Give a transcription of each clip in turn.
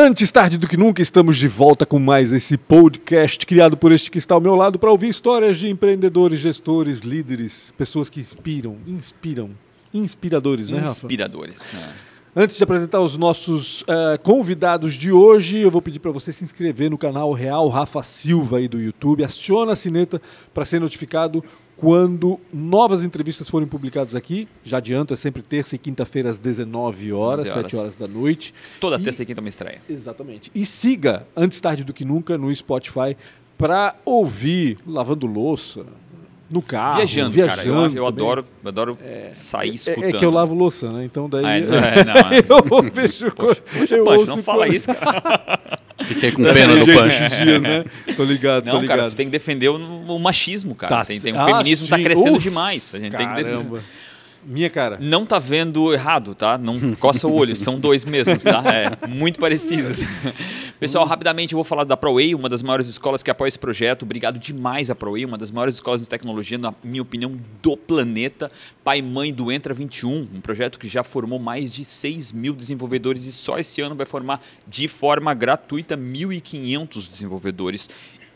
Antes tarde do que nunca, estamos de volta com mais esse podcast criado por este que está ao meu lado para ouvir histórias de empreendedores, gestores, líderes, pessoas que inspiram, inspiram, inspiradores, né, Rafa? Inspiradores. é. Antes de apresentar os nossos eh, convidados de hoje, eu vou pedir para você se inscrever no canal Real Rafa Silva aí do YouTube. Aciona a sineta para ser notificado quando novas entrevistas forem publicadas aqui. Já adianto, é sempre terça e quinta-feira às 19 horas, 19 horas. 7 horas da noite. Toda E- terça e quinta uma estreia. Exatamente. E siga Antes Tarde do Que Nunca no Spotify para ouvir lavando louça, no carro, viajando, viajando cara. Eu, eu adoro, eu adoro sair É, escutando. é que eu lavo louça, né? Então daí Ah, é, não, é, não, é. eu fecho o Poxa, poxa, eu ouço não fala isso, cara. Fiquei com pena do Pancho. dias, né? Tô ligado, tô Não, ligado. cara, tu tem que defender o, o machismo, cara. Tá tem, tem- o ah, feminismo tá sim. crescendo Uf, demais. A gente tem que defender. Caramba. Minha cara. Não tá vendo errado, tá? Não coça o olho, são dois mesmos, tá? É, muito parecidos. Pessoal, rapidamente eu vou falar da ProWay, uma das maiores escolas que apoia esse projeto. Obrigado demais à ProWay, uma das maiores escolas de tecnologia, na minha opinião, do planeta. Pai e mãe do Entra 21, um projeto que já formou mais de 6 mil desenvolvedores e só esse ano vai formar de forma gratuita 1.500 desenvolvedores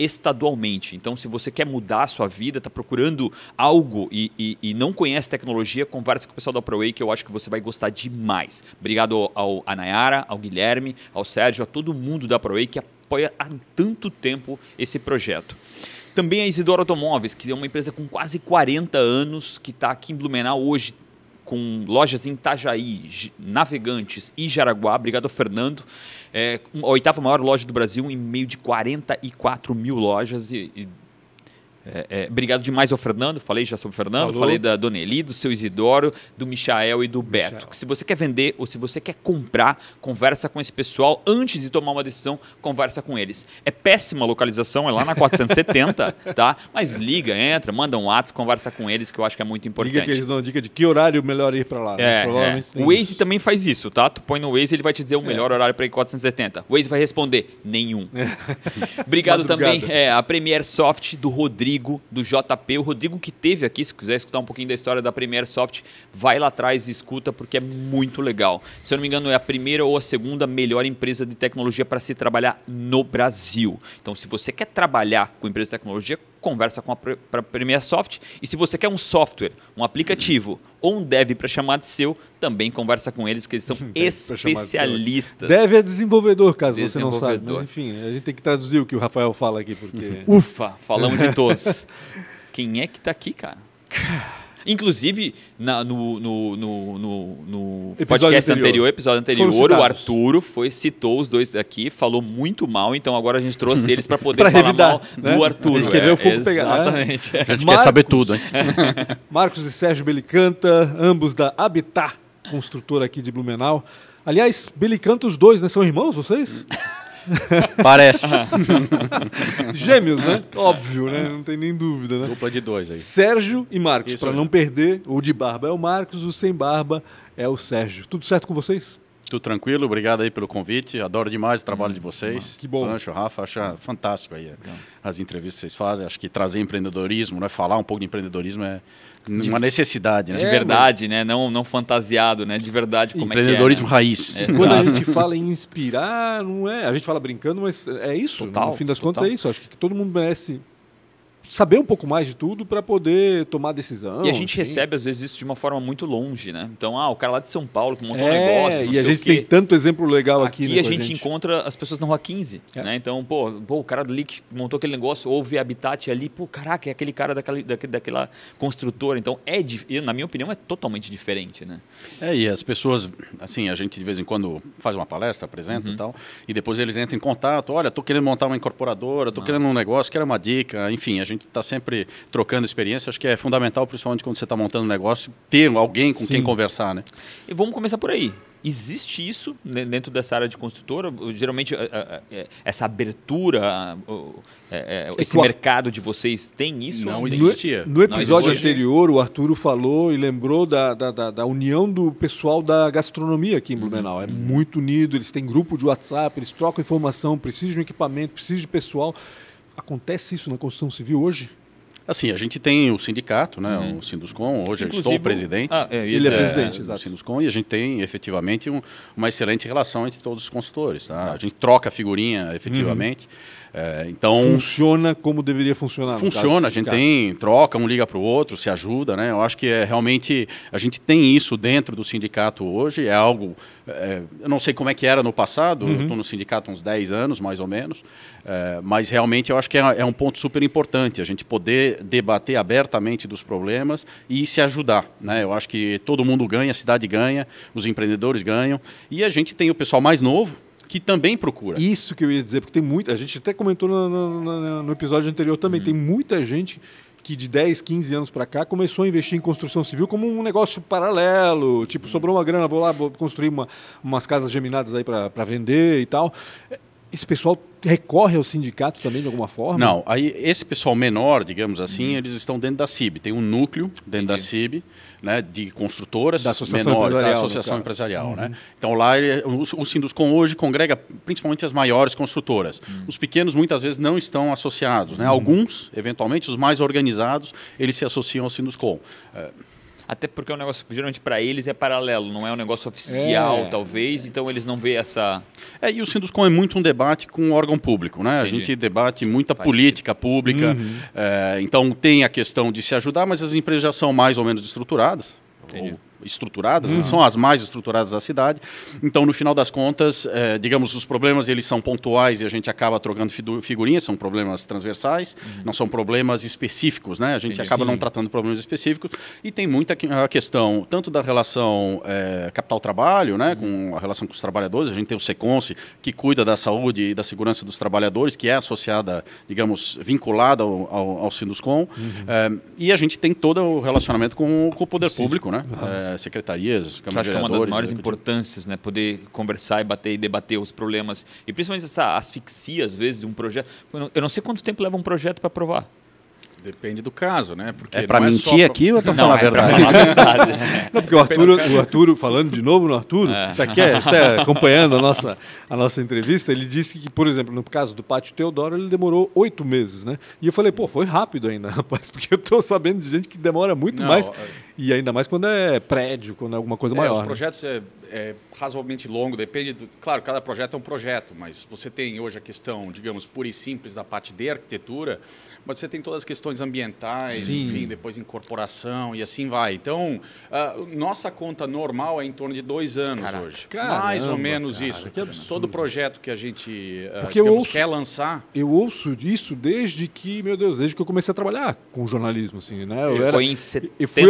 estadualmente. Então, se você quer mudar a sua vida, está procurando algo e, e- e não conhece tecnologia, converse com o pessoal da ProWay, que eu acho que você vai gostar demais. Obrigado ao, ao a Nayara, ao Guilherme, ao Sérgio, a todo mundo da ProWay que apoia há tanto tempo esse projeto. Também a Isidoro Automóveis, que é uma empresa com quase 40 anos, que está aqui em Blumenau hoje, com lojas em Itajaí, Navegantes e Jaraguá. Obrigado Fernando. É a oitava maior loja do Brasil, em meio de 44 mil lojas. E, e, é, é, obrigado demais ao Fernando. Falei já sobre o Fernando, Falou. falei da Dona Eli, do seu Isidoro, do Michael e do Beto. Se você quer vender ou se você quer comprar, conversa com esse pessoal. Antes de tomar uma decisão, conversa com eles. É péssima a localização, é lá na 470, tá? Mas liga, entra, manda um WhatsApp, conversa com eles, que eu acho que é muito importante. Liga que eles dão dica de que horário melhor ir para lá. né? É, é. O Waze isso. também faz isso, tá? Tu põe no Waze, ele vai te dizer o melhor horário para ir 470. O Waze vai responder, nenhum. Obrigado Madrugada. também é, a Premier Soft do Rodrigo, do JP. O Rodrigo que teve aqui, se quiser escutar um pouquinho da história da Premier Soft, vai lá atrás e escuta, porque é muito legal. Se eu não me engano, é a primeira ou a segunda melhor empresa de tecnologia para se trabalhar no Brasil. Então, se você quer trabalhar com empresa de tecnologia, conversa com a Pre- pra Premier Soft. E se você quer um software, um aplicativo ou um dev para chamar de seu, também conversa com eles, que eles são Dev chamar de especialistas. Deve é desenvolvedor, caso você não saiba. Desenvolvedor. Mas enfim, a gente tem que traduzir o que o Rafael fala aqui, porque. Ufa, falamos de todos. Quem é que tá aqui, cara? Inclusive, na- no, no, no, no- no Episódio podcast anterior. anterior, episódio anterior, o. Arturo foi, citou os dois aqui, falou muito mal, então agora a gente trouxe eles para poder Pra falar revidar, mal né? do Arturo. A gente quer ver é, o fogo pegar, né? Exatamente. A gente Marcos. quer saber tudo, hein? Marcos e Sérgio Belicanta, ambos da Habitat, construtora aqui de Blumenau. Aliás, Belicanta, os dois, né? São irmãos vocês? Parece. Gêmeos, né? Óbvio, né? Não tem nem dúvida, né? Dupla de dois aí. Sérgio e Marcos, para não perder. O de barba é o Marcos, o sem barba é o Sérgio. Tudo certo com vocês? Tudo tranquilo, obrigado aí pelo convite. Adoro demais o trabalho de vocês. que bom. Pancho, Rafa, acho fantástico aí as entrevistas que vocês fazem. Acho que trazer empreendedorismo, né? falar um pouco de empreendedorismo é uma necessidade, né? De É, verdade, né? Não, não fantasiado, né? De verdade, como empreendedorismo é que é, né? raiz. É. Quando a Exato. gente fala em inspirar, não é. A gente fala brincando, mas é isso. Total, no fim das total. contas, é isso. Acho que todo mundo merece saber um pouco mais de tudo para poder tomar decisão. E a gente enfim. recebe, às vezes, isso de uma forma muito longe, né? Então, ah, o cara lá de São Paulo que montou um É, negócio. não e a gente quê. tem tanto exemplo legal aqui, Aqui né, a com gente, encontra as pessoas na rua 15, É. né? Então, pô, pô, o cara ali que montou aquele negócio, houve Habitat ali, pô, caraca, é aquele cara daquela, daquele, daquela construtora. Então, é, na minha opinião, é totalmente diferente, né? É, e as pessoas, assim, a gente de vez em quando faz uma palestra, apresenta Uhum. e tal, e depois eles entram em contato, olha, tô querendo montar uma incorporadora, tô querendo um negócio, quero uma dica, enfim, a gente está sempre trocando experiência, acho que é fundamental, principalmente quando você está montando um negócio, ter alguém com Sim. quem conversar, né? E vamos começar por aí. Existe isso dentro dessa área de construtora? Geralmente, eh, essa abertura, eh, eh, esse mercado de vocês tem isso? Não existe. existia. No, no episódio anterior, o Arturo falou e lembrou da, da, da- da união do pessoal da gastronomia aqui em Blumenau. Uhum. É muito unido, eles têm grupo de WhatsApp, eles trocam informação, precisam de um equipamento, precisam de pessoal. Acontece isso na construção civil hoje? Assim, a gente tem o sindicato, né, uhum. o Sinduscom, hoje Inclusive, eu estou o presidente. Ah, é, ele é, é presidente, exato. O Sinduscom, e a gente tem efetivamente um, uma excelente relação entre todos os consultores. Tá? A gente troca figurinha efetivamente. Uhum. É, então funciona como deveria funcionar. Funciona, a gente tem troca, um liga para o outro, se ajuda, né? Eu acho que é realmente a gente tem isso dentro do sindicato hoje. É algo, é, eu não sei como é que era no passado. Uhum. Estou no sindicato há uns 10 anos, mais ou menos, é, mas realmente eu acho que é, é, um ponto super importante a gente poder debater abertamente dos problemas e se ajudar, né? Eu acho que todo mundo ganha, a cidade ganha, os empreendedores ganham e a gente tem o pessoal mais novo que também procura. Isso que eu ia dizer, porque tem muita. A gente até comentou no, no, no episódio anterior também, uhum. tem muita gente que de 10, 15 anos para cá começou a investir em construção civil como um negócio paralelo. Tipo, sobrou uma grana, vou lá vou construir uma, umas casas geminadas aí para vender e tal. Esse pessoal recorre ao sindicato também de alguma forma? Não, aí esse pessoal menor, digamos assim, uhum. eles estão dentro da CIB. Tem um núcleo dentro Entendi. da CIB, né, de construtoras da associação menores, da associação empresarial, uhum. né? Então lá ele, o, o Sinduscom hoje congrega principalmente as maiores construtoras. Uhum. Os pequenos muitas vezes não estão associados, né? Uhum. Alguns, eventualmente, os mais organizados, eles se associam ao Sinduscom. É, até porque o negócio, geralmente, para eles é paralelo, não é um negócio oficial, é. talvez, então eles não veem essa. É, e o Sinduscom é muito um debate com o órgão público, né? Entendi. A gente debate muita Faz política sentido. pública, uhum. é, então tem a questão de se ajudar, mas as empresas já são mais ou menos estruturadas. Entendi. Ou estruturadas, uhum. são as mais estruturadas da cidade. Então, no final das contas, é, digamos, os problemas eles são pontuais e a gente acaba trocando figurinhas, são problemas transversais, uhum. não são problemas específicos, né? A gente Entendi, acaba não tratando problemas específicos e tem muita a questão tanto da relação é, capital-trabalho, né, uhum. com a relação com os trabalhadores. A gente tem o Seconce que cuida da saúde e da segurança dos trabalhadores, que é associada, digamos, vinculada ao, ao, ao Sinduscom. É, e a gente tem todo o relacionamento com, com o poder sim. público, né? É, secretarias, Câmara acho que é uma das maiores importâncias, né? Poder conversar e bater e debater os problemas. E principalmente essa asfixia, às vezes, de um projeto. Eu não sei quanto tempo leva um projeto para aprovar. Depende do caso, né? Porque é para é mentir é aqui ou para falar, é falar a verdade? não, porque o Arturo, o Arturo, falando de novo no Arturo, é. aqui, até acompanhando a nossa, a nossa entrevista, ele disse que, por exemplo, no caso do Pátio Teodoro, ele demorou oito meses, né? E eu falei, pô, foi rápido ainda, rapaz, porque eu estou sabendo de gente que demora muito não, mais, e ainda mais quando é prédio, quando é alguma coisa é, maior. Os né? projetos né? é, é, razoavelmente longo, depende, do, claro, cada projeto é um projeto, mas você tem hoje a questão, digamos, pura e simples da parte de arquitetura, mas você tem todas as questões ambientais, Sim. enfim, depois incorporação e assim vai. Então, uh, nossa conta normal é em torno de dois anos Caraca. hoje. Caramba, Mais ou menos cara, isso. Todo projeto que a gente uh, digamos, ouço, quer lançar. Eu ouço isso desde que, meu Deus, desde que eu comecei a trabalhar com jornalismo, assim, né? Eu era, foi em 70, fui...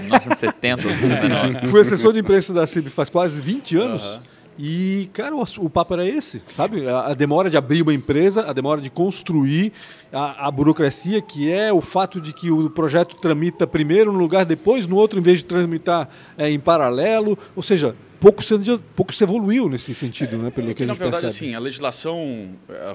1970 ou 69. Fui assessor de imprensa da CIB faz quase 20 anos. Uh -huh. E, cara, o, o, papo era esse, sabe? A, a, demora de abrir uma empresa, a demora de construir, a, a, burocracia, que é o fato de que o projeto tramita primeiro num lugar, depois no outro, em vez de tramitar é, em paralelo. Ou seja, pouco se, pouco se evoluiu nesse sentido, é, né? Pelo é que, que a gente na verdade, percebe. assim, a legislação é,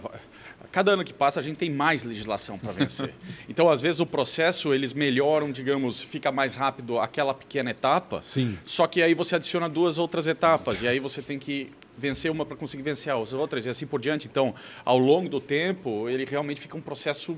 cada ano que passa a gente tem mais legislação para vencer. então, às vezes o processo eles melhoram, digamos, fica mais rápido aquela pequena etapa. Sim. Só que aí você adiciona duas outras etapas e aí você tem que vencer uma para conseguir vencer as outras e assim por diante. Então, ao longo do tempo, ele realmente fica um processo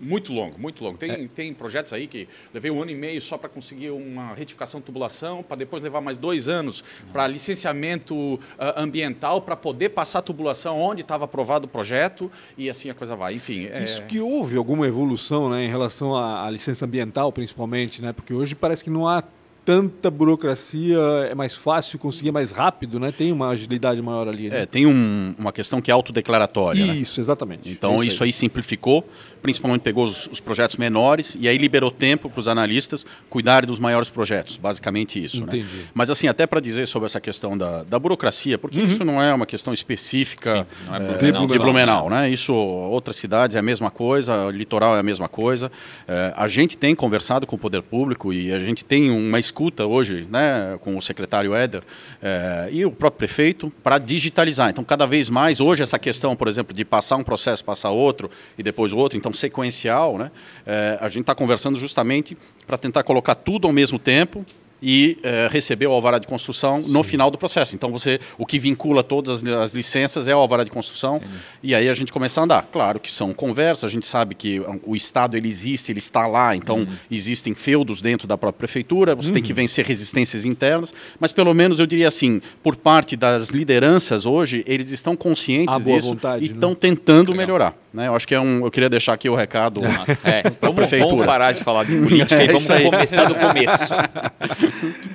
muito longo, muito longo. Tem, é. tem projetos aí que levei um ano e meio só para conseguir uma retificação de tubulação, para depois levar mais dois anos para licenciamento uh, ambiental, para poder passar a tubulação onde estava aprovado o projeto e assim a coisa vai. Enfim. É... Isso que houve alguma evolução né, em relação à, à licença ambiental, principalmente, né? porque hoje parece que não há tanta burocracia, é mais fácil conseguir mais rápido, né? Tem uma agilidade maior ali. Né? É, tem um, uma questão que é autodeclaratória. Né? Isso, né? exatamente. Então é isso, isso aí. aí. simplificou, principalmente pegou os, os, projetos menores e aí liberou tempo para os analistas cuidarem dos maiores projetos, basicamente isso. Né? Entendi. Né? Mas assim, até para dizer sobre essa questão da, da burocracia, porque uhum. isso não é uma questão específica Sim, não é, é, de, Blumenau, de Blumenau, né? Isso, outras cidades é a mesma coisa, litoral é a mesma coisa. É, a gente tem conversado com o poder público e a gente tem uma escuta hoje né, com o secretário Éder é, e o próprio prefeito para digitalizar. Então, cada vez mais, hoje, essa questão, por exemplo, de passar um processo, passar outro e depois outro, então sequencial, né, é, a gente está conversando justamente para tentar colocar tudo ao mesmo tempo e é, receber o alvará de construção Sim. no final do processo. Então você, o que vincula todas as, as licenças é o alvará de construção Entendi. e aí a gente começa a andar. Claro que são conversas, a gente sabe que o estado ele existe, ele está lá, então uhum. existem feudos dentro da própria prefeitura, você uhum. tem que uhum. vencer resistências internas, mas pelo menos eu diria assim, por parte das lideranças hoje, eles estão conscientes disso vontade, e estão né? tentando Legal. melhorar. Né? Eu acho que é um, eu queria deixar aqui o recado é, vamos, prefeitura. Vamos parar de falar de política é, e vamos começar do começo. que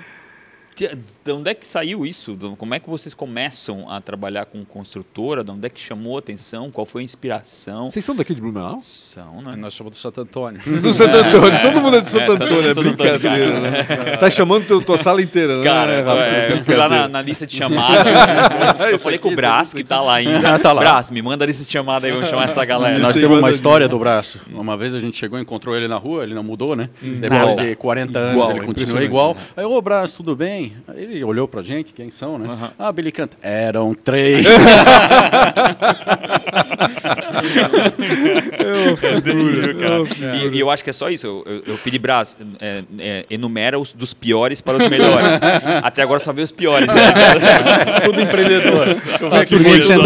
de onde é que saiu isso? Como é que vocês começam a trabalhar com construtora? De onde é que chamou a atenção? Qual foi a inspiração? Vocês são daqui de Blumenau? São, né? Nós somos do Santo Antônio. Do Santo Antônio. É, Todo mundo é de Santo é, Antônio, é brincadeira, né? Tá chamando tua, tua sala inteira, né? Cara, é, eu fui lá na, na, lista de chamada. eu falei com o Brás, que tá lá ainda. Ah, tá lá. Brás, me manda a lista de chamada aí, vamos chamar essa galera. Nós temos uma história do Braço. Uma vez a gente chegou e encontrou ele na rua, ele não mudou, né? Depois de 40 anos, igual, ele continua igual. Aí, ô Brás, tudo bem? Ele olhou pra gente, quem são, né? Uhum. Ah, Billy canta. Eram três. e, e, eu acho que é só isso. Eu, eu, eu pedi Brás, é, é, enumera os dos piores para os melhores. Até agora só vê os piores. Né? Tudo empreendedor. Aqui foi expulso,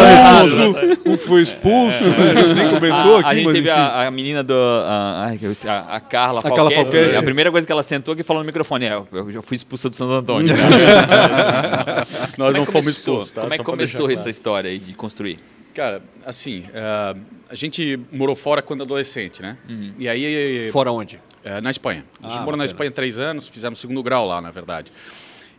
um foi expulso, a gente nem comentou a, aqui. A gente teve a, a, menina do. A, a, a Carla Falquete. A primeira coisa que ela sentou aqui falou no microfone: é, eu já fui expulsa do Santo Antônio. Nós não fomos expulsos. Tá? Como é que começou essa história aí de construir? Cara, assim, uh, a gente morou fora quando adolescente, né? Uhum. E aí... Fora onde? Uh, na Espanha. A gente ah, morou na Espanha três anos, fizemos segundo grau lá, na verdade.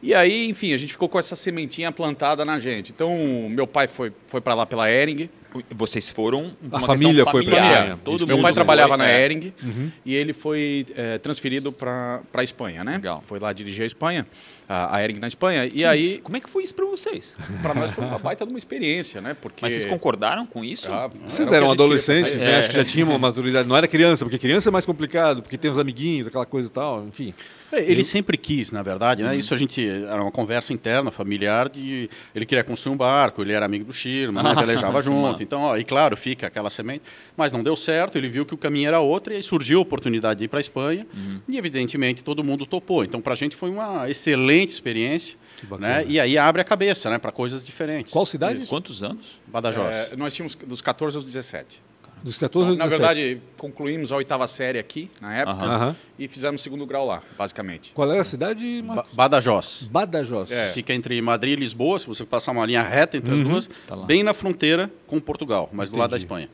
E aí, enfim, a gente ficou com essa sementinha plantada na gente. Então, meu pai foi, foi para lá pela Ering, vocês foram. a família foi para Espanha. Todo Meu pai trabalhava na é. Ering uhum. e ele foi é, transferido para a Espanha, né? Legal. Foi lá dirigir a Espanha, a, a Ering na Espanha. E aí. Como é que foi isso para vocês? Para nós foi uma baita de uma experiência, né? Porque... Mas vocês concordaram com isso? Ah, vocês eram adolescentes, né? É. Acho que já tinham uma maturidade. Não era criança, porque criança é mais complicado, porque tem os amiguinhos, aquela coisa e tal, enfim. É, ele sempre quis, na verdade, né? Uhum. Isso a gente era uma conversa interna, familiar, de ele queria construir um barco, ele era amigo do Shirma, né? velejava junto. Então, ó, e claro, fica aquela semente, mas não deu certo, ele viu que o caminho era outro e aí surgiu a oportunidade de ir para a Espanha uhum. e evidentemente todo mundo topou. Então, para a gente foi uma excelente experiência. Né? E aí abre a cabeça né, para coisas diferentes. Qual cidade? Isso. Quantos anos? Badajoz. É, nós tínhamos dos 14 aos 17. Dos 14 aos 17. Na verdade, concluímos a oitava série aqui, na época, e fizemos segundo grau lá, basicamente. Qual era a cidade? Ba Badajoz. Badajoz. É. Fica entre Madrid e Lisboa, se você passar uma linha reta entre uhum. as duas, tá bem na fronteira com Portugal, mas Entendi. do lado da Espanha.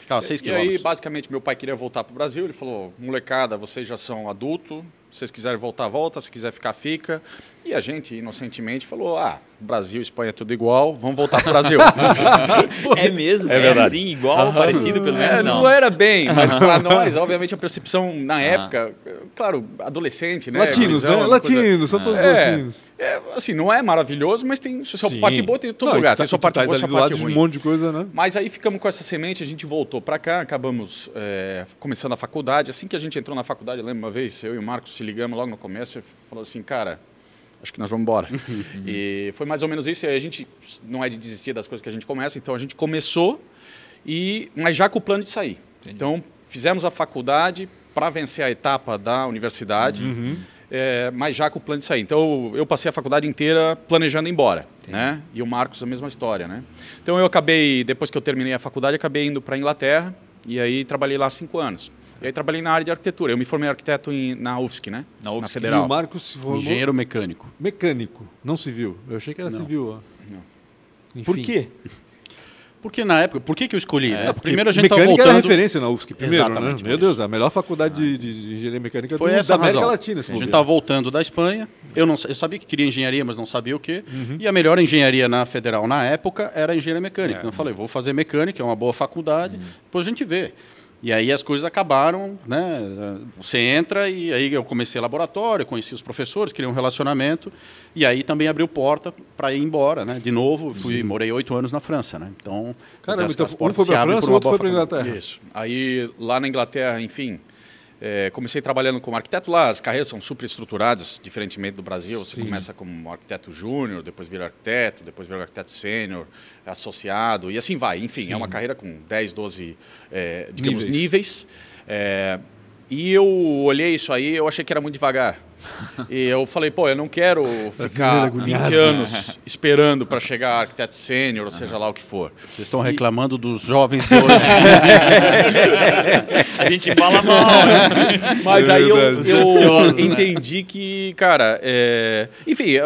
Ficava seis quilômetros. E aí, basicamente, meu pai queria voltar para o Brasil, ele falou, molecada, vocês já são adulto, se vocês quiserem voltar, volta, se quiser ficar, fica. E a gente, inocentemente, falou: ah, Brasil, Espanha é tudo igual, vamos voltar para o Brasil. é mesmo? É, é verdade. Sim, igual, uhum. parecido, pelo menos. É, não. não era bem, mas para nós, obviamente, a percepção na época, claro, adolescente, né? Latinos, né? Latinos, são todos é, latinos. É, assim, não é maravilhoso, mas tem sua Sim. parte boa, tem todo não, lugar. Tem tá, sua parte boa, sua parte ruim. um monte de coisa, né? Mas aí ficamos com essa semente, a gente voltou para cá, acabamos é, começando a faculdade. Assim que a gente entrou na faculdade, eu lembro uma vez, eu e o Marcos se ligamos logo no começo e falou assim, cara acho que nós vamos embora. e foi mais ou menos isso. E a gente não é de desistir das coisas que a gente começa, então a gente começou, e mas já com o plano de sair. Entendi. Então fizemos a faculdade para vencer a etapa da universidade, uhum. é, mas já com o plano de sair. Então eu passei a faculdade inteira planejando ir embora, né? E o Marcos a mesma história, né? Então eu acabei depois que eu terminei a faculdade, acabei indo para a Inglaterra e aí trabalhei lá cinco anos. E aí trabalhei na área de arquitetura. Eu me formei arquiteto em, na UFSC, né? Na, UFSC. na Federal. E o Marcos se formou... Engenheiro mecânico. Mecânico, não civil. Eu achei que era não. civil. Não. Enfim. Por quê? Porque na época, por que, que eu escolhi? É, primeiro a gente estava voltando... era referência na UFSC primeiro, né? Exatamente, né? Meu Deus, a melhor faculdade de, de, engenharia mecânica Foi do, essa da América razão. Latina. a gente estava voltando da Espanha, eu, não, eu sabia que queria engenharia, mas não sabia o quê. Uhum. E a melhor engenharia na Federal na época era engenharia mecânica. É. Então eu falei, vou fazer mecânica, é uma boa faculdade, uhum. depois a gente vê. E aí as coisas acabaram, né? Você entra e aí eu comecei laboratório, conheci os professores, criei um relacionamento e aí também abriu porta para ir embora, né? De novo, fui Sim. morei oito anos na França, né? Então, Caramba, então um foi para a França, outro foi para Inglaterra. Isso. Aí lá na Inglaterra, enfim, é, comecei trabalhando como arquiteto lá, as carreiras são super estruturadas, diferentemente do Brasil. Você Sim. começa como arquiteto júnior, depois vira arquiteto, depois vira arquiteto sênior, associado, e assim vai. Enfim, Sim. é uma carreira com 10, 12, é, digamos, níveis. níveis é, e eu olhei isso aí, eu achei que era muito devagar. E eu falei, pô, eu não quero ficar 20 anos esperando para chegar arquiteto sênior, ou seja lá o que for. Vocês estão reclamando dos jovens de hoje. a gente fala mal. Mas aí eu, eu entendi que, cara, é... enfim,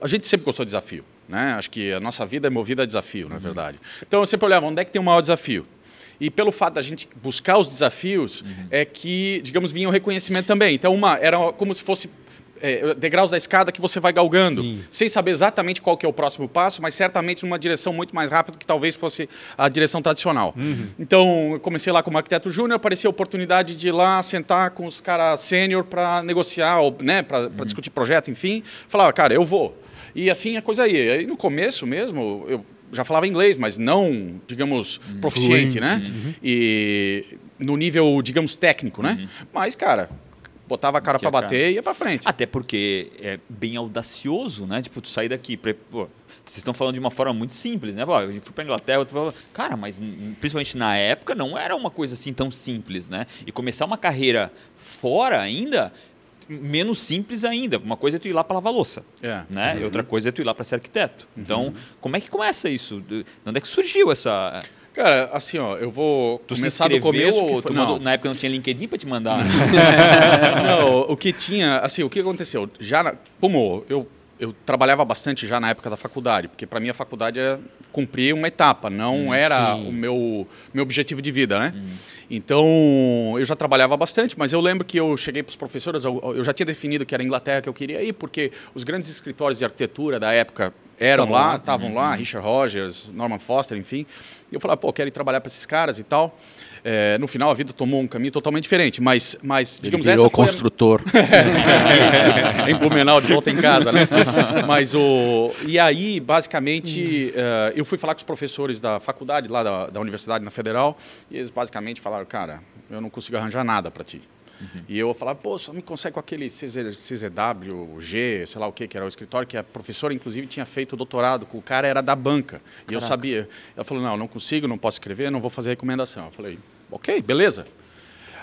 a gente sempre gostou de desafio. Né? Acho que a nossa vida é movida a desafio, na é verdade. Então eu sempre olhava, onde é que tem o maior desafio? E pelo fato da gente buscar os desafios, uhum. é que, digamos, vinha o reconhecimento também. Então, uma era como se fosse é, degraus da escada que você vai galgando, Sim. sem saber exatamente qual que é o próximo passo, mas certamente numa direção muito mais rápida que talvez fosse a direção tradicional. Uhum. Então, eu comecei lá como arquiteto júnior, apareceu a oportunidade de ir lá sentar com os caras sênior para negociar, né, para uhum. discutir projeto, enfim. Falava, cara, eu vou. E assim a coisa ia. Aí no começo mesmo, eu já falava inglês, mas não, digamos, proficiente, né? Uhum. E no nível, digamos, técnico, né? Uhum. Mas, cara, botava a cara para bater e ia para frente. Até porque é bem audacioso, né? Tipo, tu sair daqui, pô, vocês estão falando de uma forma muito simples, né? Pô, eu fui para Inglaterra, tô... cara, mas principalmente na época não era uma coisa assim tão simples, né? E começar uma carreira fora ainda menos simples ainda. Uma coisa é tu ir lá para lavar louça, é. né? Uhum. Outra coisa é tu ir lá para ser arquiteto. Uhum. Então, como é que começa isso? De onde é que surgiu essa Cara, assim, ó, eu vou tu começar do começo. Ou tu mandou, na época não tinha LinkedIn para te mandar? não, o que tinha, assim, o que aconteceu? Já, na, como eu eu trabalhava bastante já na época da faculdade, porque para mim a faculdade era cumprir uma etapa, não hum, era sim. o meu, meu objetivo de vida, né? Hum. Então, eu já trabalhava bastante, mas eu lembro que eu cheguei para os professores, eu, eu, já tinha definido que era a Inglaterra que eu queria ir, porque os grandes escritórios de arquitetura da época eram lá, estavam lá, lá, Richard Rogers, Norman Foster, enfim. E eu falava, pô, quero ir trabalhar para esses caras e tal. É, no final a vida tomou um caminho totalmente diferente, mas, mas digamos Ele virou essa construtor. A... em Blumenau, de volta em casa, né? mas o e aí basicamente uh, eu fui falar com os professores da faculdade lá da, da universidade na Federal e eles basicamente falaram, cara, eu não consigo arranjar nada para ti. Uhum. E eu falava, pô, só me consegue com aquele CZ, CZW, G, sei lá o que, que era o escritório, que a professora, inclusive, tinha feito doutorado, o cara era da banca. Caraca. E eu sabia. Ela falou, não, não consigo, não posso escrever, não vou fazer recomendação. Eu falei, ok, beleza.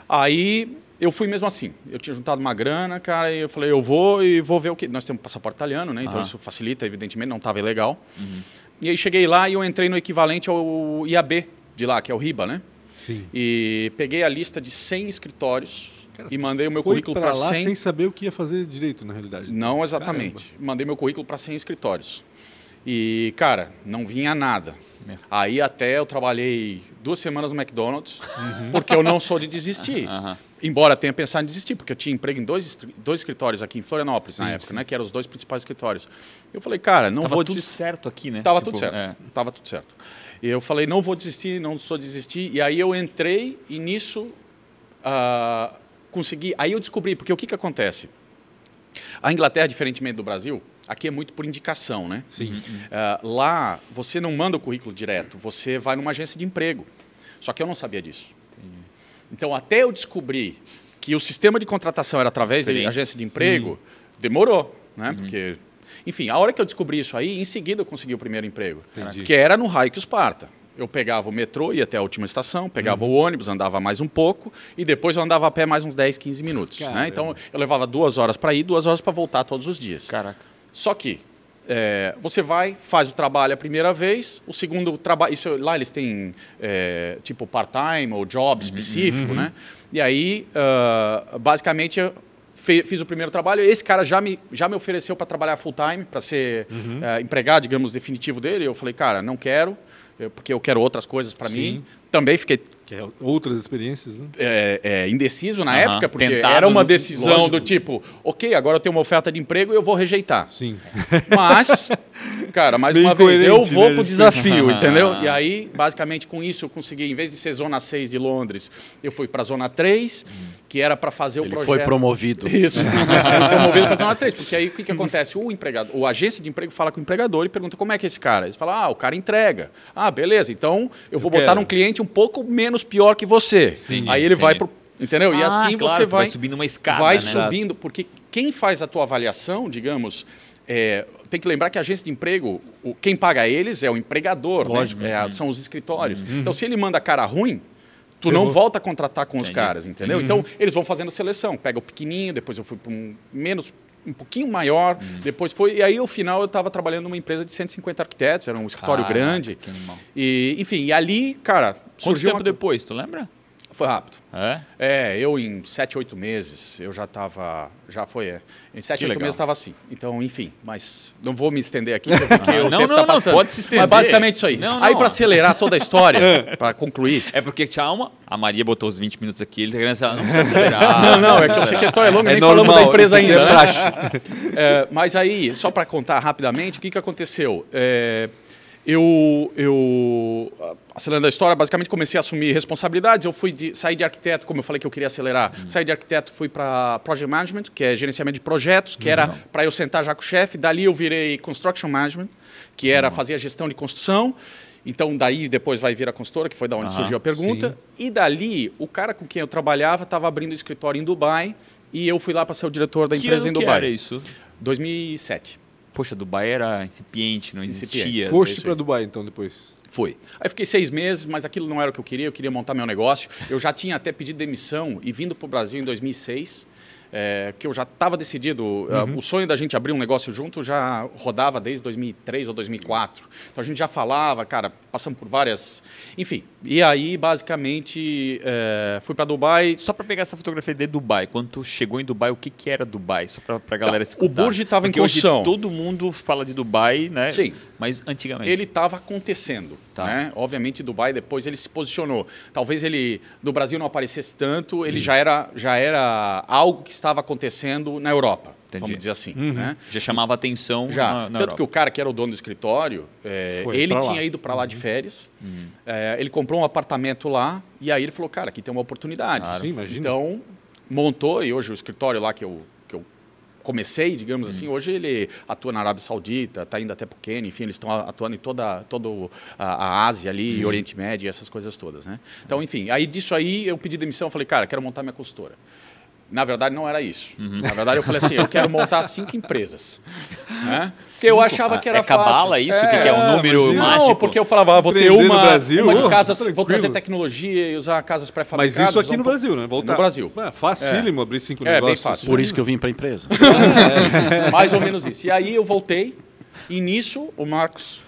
Aí eu fui mesmo assim. Eu tinha juntado uma grana, cara, e eu falei, eu vou e vou ver o que. Nós temos passaporte italiano, né? Então ah. isso facilita, evidentemente, não estava ilegal. Uhum. E aí cheguei lá e eu entrei no equivalente ao IAB de lá, que é o RIBA, né? Sim. E peguei a lista de 100 escritórios Cara, e mandei o meu currículo para lá 100... sem saber o que ia fazer direito, na realidade. Não exatamente. Caramba. Mandei meu currículo para 100 escritórios. E, cara, não vinha nada. Aí até eu trabalhei duas semanas no McDonald's, uhum. porque eu não sou de desistir. Uhum. Embora tenha pensado em desistir, porque eu tinha emprego em dois, dois escritórios aqui em Florianópolis sim, na época, sim. né? Que eram os dois principais escritórios. Eu falei, cara, não Tava vou desistir. tudo certo aqui, né? Tava tipo, tudo certo. É. Tava tudo certo. E eu falei, não vou desistir, não sou desistir. E aí eu entrei e nisso uh, consegui. Aí eu descobri, porque o que, que acontece? A Inglaterra, diferentemente do Brasil, aqui é muito por indicação, né? Sim. Uh, lá, você não manda o currículo direto, você vai numa agência de emprego. Só que eu não sabia disso. Entendi. Então, até eu descobrir que o sistema de contratação era através da agência de emprego, Sim. demorou, né? Uhum. Porque, enfim, a hora que eu descobri isso aí, em seguida eu consegui o primeiro emprego, Entendi. que era no Raio que Esparta eu pegava o metrô, ia até a última estação, pegava uhum. o ônibus, andava mais um pouco e depois eu andava a pé mais uns 10, 15 minutos. Né? Então eu levava duas horas para ir, duas horas para voltar todos os dias. Caraca. Só que é, você vai, faz o trabalho a primeira vez, o segundo trabalho. Isso, lá eles têm é, tipo part-time ou job uhum. específico, uhum. né? E aí, uh, basicamente, eu fiz o primeiro trabalho. Esse cara já me, já me ofereceu para trabalhar full-time, para ser uhum. uh, empregado, digamos, definitivo dele. Eu falei, cara, não quero porque eu quero outras coisas para mim. Também fiquei Quer outras experiências, né? é, é, indeciso na época, porque Tentado, era uma decisão lógico. do tipo, ok, agora eu tenho uma oferta de emprego e eu vou rejeitar. Sim. Mas, cara, mais Bem uma vez, eu vou né? pro desafio, entendeu? E aí, basicamente, com isso, eu consegui, em vez de ser zona 6 de Londres, eu fui para zona 3, que era para fazer o Ele projeto. foi promovido. Isso. promovido para zona 3, porque aí o que, que acontece? O empregado, o agência de emprego fala com o empregador e pergunta como é que é esse cara. Eles falam, ah, o cara entrega. Ah, beleza, então eu vou eu botar quero. um cliente um pouco menos pior que você. Sim, aí ele entendi. vai pro. Entendeu? Ah, e assim claro, você vai, vai subindo uma escada. Vai né? subindo, porque quem faz a tua avaliação, digamos, é, tem que lembrar que a agência de emprego, o, quem paga eles é o empregador, né? Lógico, né? é, são os escritórios. Uhum. Então, se ele manda cara ruim, tu não volta a contratar com os Entendi. caras, entendeu? Então, eles vão fazendo seleção. Pega o pequenininho, depois eu fui para um menos um pouquinho maior, depois foi e aí ao final eu estava trabalhando numa empresa de 150 arquitetos, era um escritório Caraca, grande. E enfim, e ali, cara, Quanto surgiu tempo uma... depois, tu lembra? Foi rápido. É? É, eu em sete, oito meses, eu já estava, já foi, é. Em sete, Que oito legal. meses estava assim. Então, enfim, mas não vou me estender aqui, porque Ah, o não, tempo não, tá não, passando. pode se estender. Mas basicamente isso aí. Não, Aí para acelerar toda a história, para concluir, É porque, calma, a Maria botou os 20 minutos aqui, ele tá querendo ela não precisa acelerar. Não, não, é que eu sei que a história é longa, É nem normal, falamos da empresa ainda. né? É, mas aí, só para contar rapidamente, o que, que aconteceu? É, eu, eu, acelerando a história, basicamente comecei a assumir responsabilidades. Eu fui de, saí de arquiteto, como eu falei que eu queria acelerar. Saí de arquiteto, fui para Project Management, que é gerenciamento de projetos, que era para eu sentar já com o chefe. Dali eu virei Construction Management, que era fazer a gestão de construção. Então, daí depois vai vir a consultora, que foi da onde Aham, surgiu a pergunta. E dali, o cara com quem eu trabalhava estava abrindo um escritório em Dubai e eu fui lá para ser o diretor da Que empresa em que Dubai. era isso? 2007. Poxa, Dubai era incipiente, não Incipiente. existia. Foste para. Dubai, então, depois. Fui. Aí fiquei seis meses, mas aquilo não era o que eu queria, eu queria montar meu negócio. Eu já tinha até pedido demissão e vindo para o Brasil em 2006, é, que eu já estava decidido. uh, o sonho da gente abrir um negócio junto já rodava desde 2003 ou 2004. Então a gente já falava, cara, passamos por várias. Enfim. E aí, basicamente, é, fui para Dubai. Só para pegar essa fotografia de Dubai, quando chegou em Dubai, o que, que era Dubai? Só para a galera Tá, escutar. o Burj tava em construção. todo mundo fala de Dubai, né? Sim. Mas antigamente. Ele estava acontecendo. Tá. Né? Obviamente, Dubai depois ele se posicionou. Talvez ele no Brasil não aparecesse tanto, ele já era, já era algo que estava acontecendo na Europa, Entendi. vamos dizer assim. Né? Já chamava atenção Já. na, na Tanto Europa. que o cara que era o dono do escritório, é, ele pra lá. tinha ido para lá de férias, é, ele comprou um apartamento lá e aí ele falou, cara, aqui tem uma oportunidade. Claro. Sim, imagina. Então, montou e hoje o escritório lá que eu, que eu comecei, digamos assim, hoje ele atua na Arábia Saudita, está indo até para o Quênia, enfim, eles estão atuando em toda, toda a, a Ásia ali, Oriente Médio, essas coisas todas, né? Então, enfim, aí disso aí eu pedi demissão, falei, cara, quero montar minha consultora. Na verdade, não era isso. Na verdade, eu falei assim, eu quero montar cinco empresas. Né? Porque eu achava que era é cabala fácil. isso? O que, que é um número imagina. mágico? Não, porque eu falava, ah, vou ter Empreender no uma, Brasil, uma de casas, vou trazer tecnologia e usar casas Mas pré-fabricadas. isso aqui no Brasil, né? Voltar. No Brasil. É, facílimo abrir cinco É, bem negócios. fácil. Por isso que eu vim para a empresa. Mais ou menos isso. E aí eu voltei, e nisso o Marcos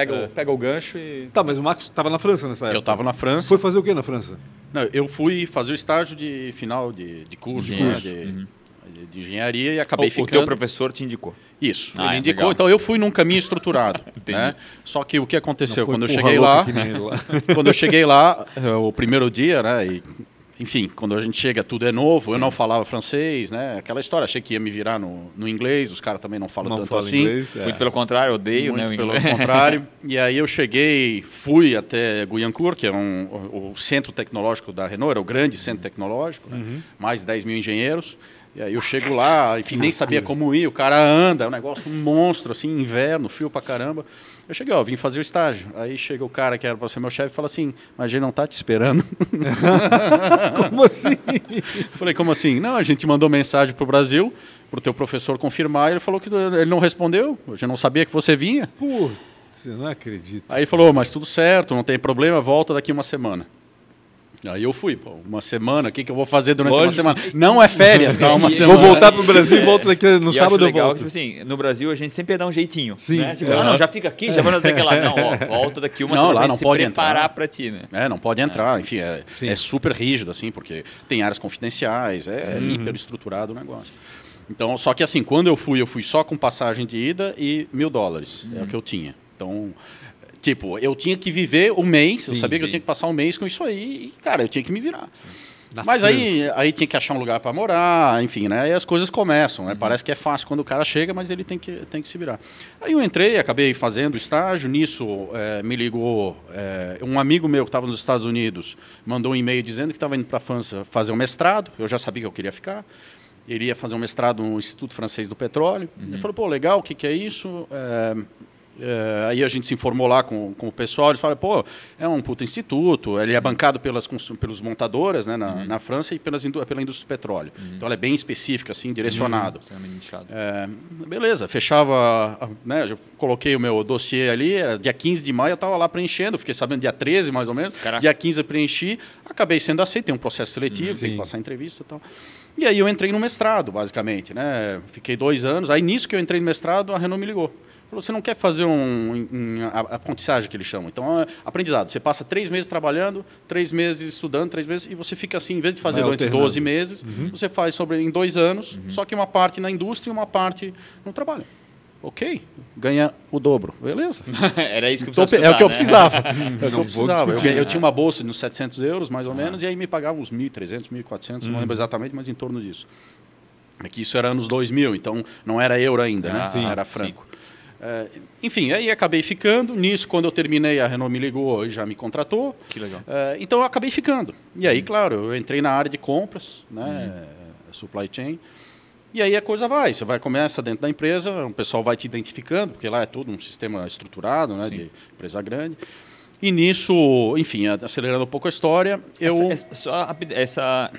pega, o, pega o gancho e. Tá, mas o Marcos estava na França nessa época. Eu estava na França. Foi fazer o quê na França? É. Não, eu fui fazer o estágio de final de, de curso, Engenheiro. né, de, de engenharia e acabei o, o ficando. teu professor te indicou. Isso, Ah, ele é, indicou. legal. Então eu fui num caminho estruturado. Entendi. né? Só que o que aconteceu quando eu cheguei lá, que lá. quando eu cheguei lá, o primeiro dia, né? E, enfim, quando a gente chega, tudo é novo. Eu não falava francês, né? Aquela história, achei que ia me virar no, no inglês. Os caras também não falam Não tanto fala assim. inglês. é. Muito pelo contrário, eu odeio Muito né, pelo inglês. contrário. E aí eu cheguei, fui até Guyancourt, que é um, o, o centro tecnológico da Renault, era o grande centro tecnológico, né? mais de 10 mil engenheiros. E aí eu chego lá, enfim, nem sabia como ir, o cara anda, é um negócio um monstro, assim, inverno, frio pra caramba. Eu cheguei, ó, vim fazer o estágio. Aí chega o cara que era para ser meu chefe e fala assim, mas a gente não tá te esperando. Como assim? Eu falei, como assim? Não, a gente mandou mensagem pro Brasil, pro teu professor confirmar, e ele falou que ele não respondeu, eu já não sabia que você vinha. Putz, não acredito. Aí ele falou, mas tudo certo, não tem problema, volta daqui uma semana. Aí eu fui, pô, uma semana, o que, que eu vou fazer durante uma Lógico. semana? Não é férias, tá? Uma E- semana. Vou voltar pro Brasil e volto daqui no E eu acho sábado eu legal volto. que, tipo assim, no Brasil a gente sempre ia dar um jeitinho. Sim. Né? Tipo, Aham. ah, não, já fica aqui, já o que lá. Não, ó, volta daqui uma Não, semana lá não se pode preparar entrar. pra ti, né? É, não pode entrar, enfim, é, é super rígido, assim, porque tem áreas confidenciais, é hiper estruturado o negócio. Então, só que assim, quando eu fui, eu fui só com passagem de ida e mil dólares, é o que eu tinha. Então, tipo, eu tinha que viver o mês, eu Sim, sabia que eu sim. tinha que passar um mês com isso aí, e, cara, eu tinha que me virar. Na Mas aí, França. aí tinha que achar um lugar para morar, enfim, né? E as coisas começam, né? Parece que é fácil quando o cara chega, mas ele tem que, tem que se virar. Aí eu entrei, acabei fazendo estágio, nisso eh, me ligou eh, um amigo meu que estava nos Estados Unidos, mandou um e-mail dizendo que estava indo para a França fazer um mestrado, eu já sabia que eu queria ficar. Ele ia fazer um mestrado no Instituto Francês do Petróleo. Ele falou, pô, legal, o que, que é isso? Eh, É, aí a gente se informou lá com, com o pessoal, eles falaram, pô, é um puto instituto, ele é bancado pelas, pelos montadoras né, na, uhum. na França e pelas, pela indústria do petróleo. Uhum. Então, ela é bem específica, assim, direcionado. Uhum. É, beleza, fechava, né, eu coloquei o meu dossiê ali, dia 15 de maio eu estava lá preenchendo, fiquei sabendo dia 13 mais ou menos, Caraca. dia 15 eu preenchi, acabei sendo aceito, tem um processo seletivo, Sim. tem que passar entrevista e tal. E aí eu entrei no mestrado, basicamente, né? Fiquei dois anos. Aí nisso que eu entrei no mestrado, a Renault me ligou. Falou, você não quer fazer um, um, aprendizagem que eles chamam. Então, é aprendizado. Você passa três meses trabalhando, três meses estudando, três meses, e você fica assim, em vez de fazer Vai durante 12 meses, uhum. você faz sobre em dois anos, uhum. só que uma parte na indústria e uma parte no trabalho. Ok, ganha o dobro, beleza? Era isso que eu precisava. é o que eu precisava. é o que eu precisava. Eu, eu, tinha uma bolsa de uns 700 euros, mais ou menos, e aí me pagavam uns 1.300, 1.400, não lembro exatamente, mas em torno disso. É que isso era anos 2000, então não era euro ainda, né? Sim, era franco. É, enfim, aí acabei ficando. Nisso, quando eu terminei, a Renault me ligou e já me contratou. Que legal. É, então eu acabei ficando. E aí, claro, eu entrei na área de compras, né, uhum. supply chain. E aí a coisa vai, você vai começa dentro da empresa, o pessoal vai te identificando, porque lá é tudo um sistema estruturado, né, de empresa grande. E nisso, enfim, acelerando um pouco a história, eu essa, essa, essa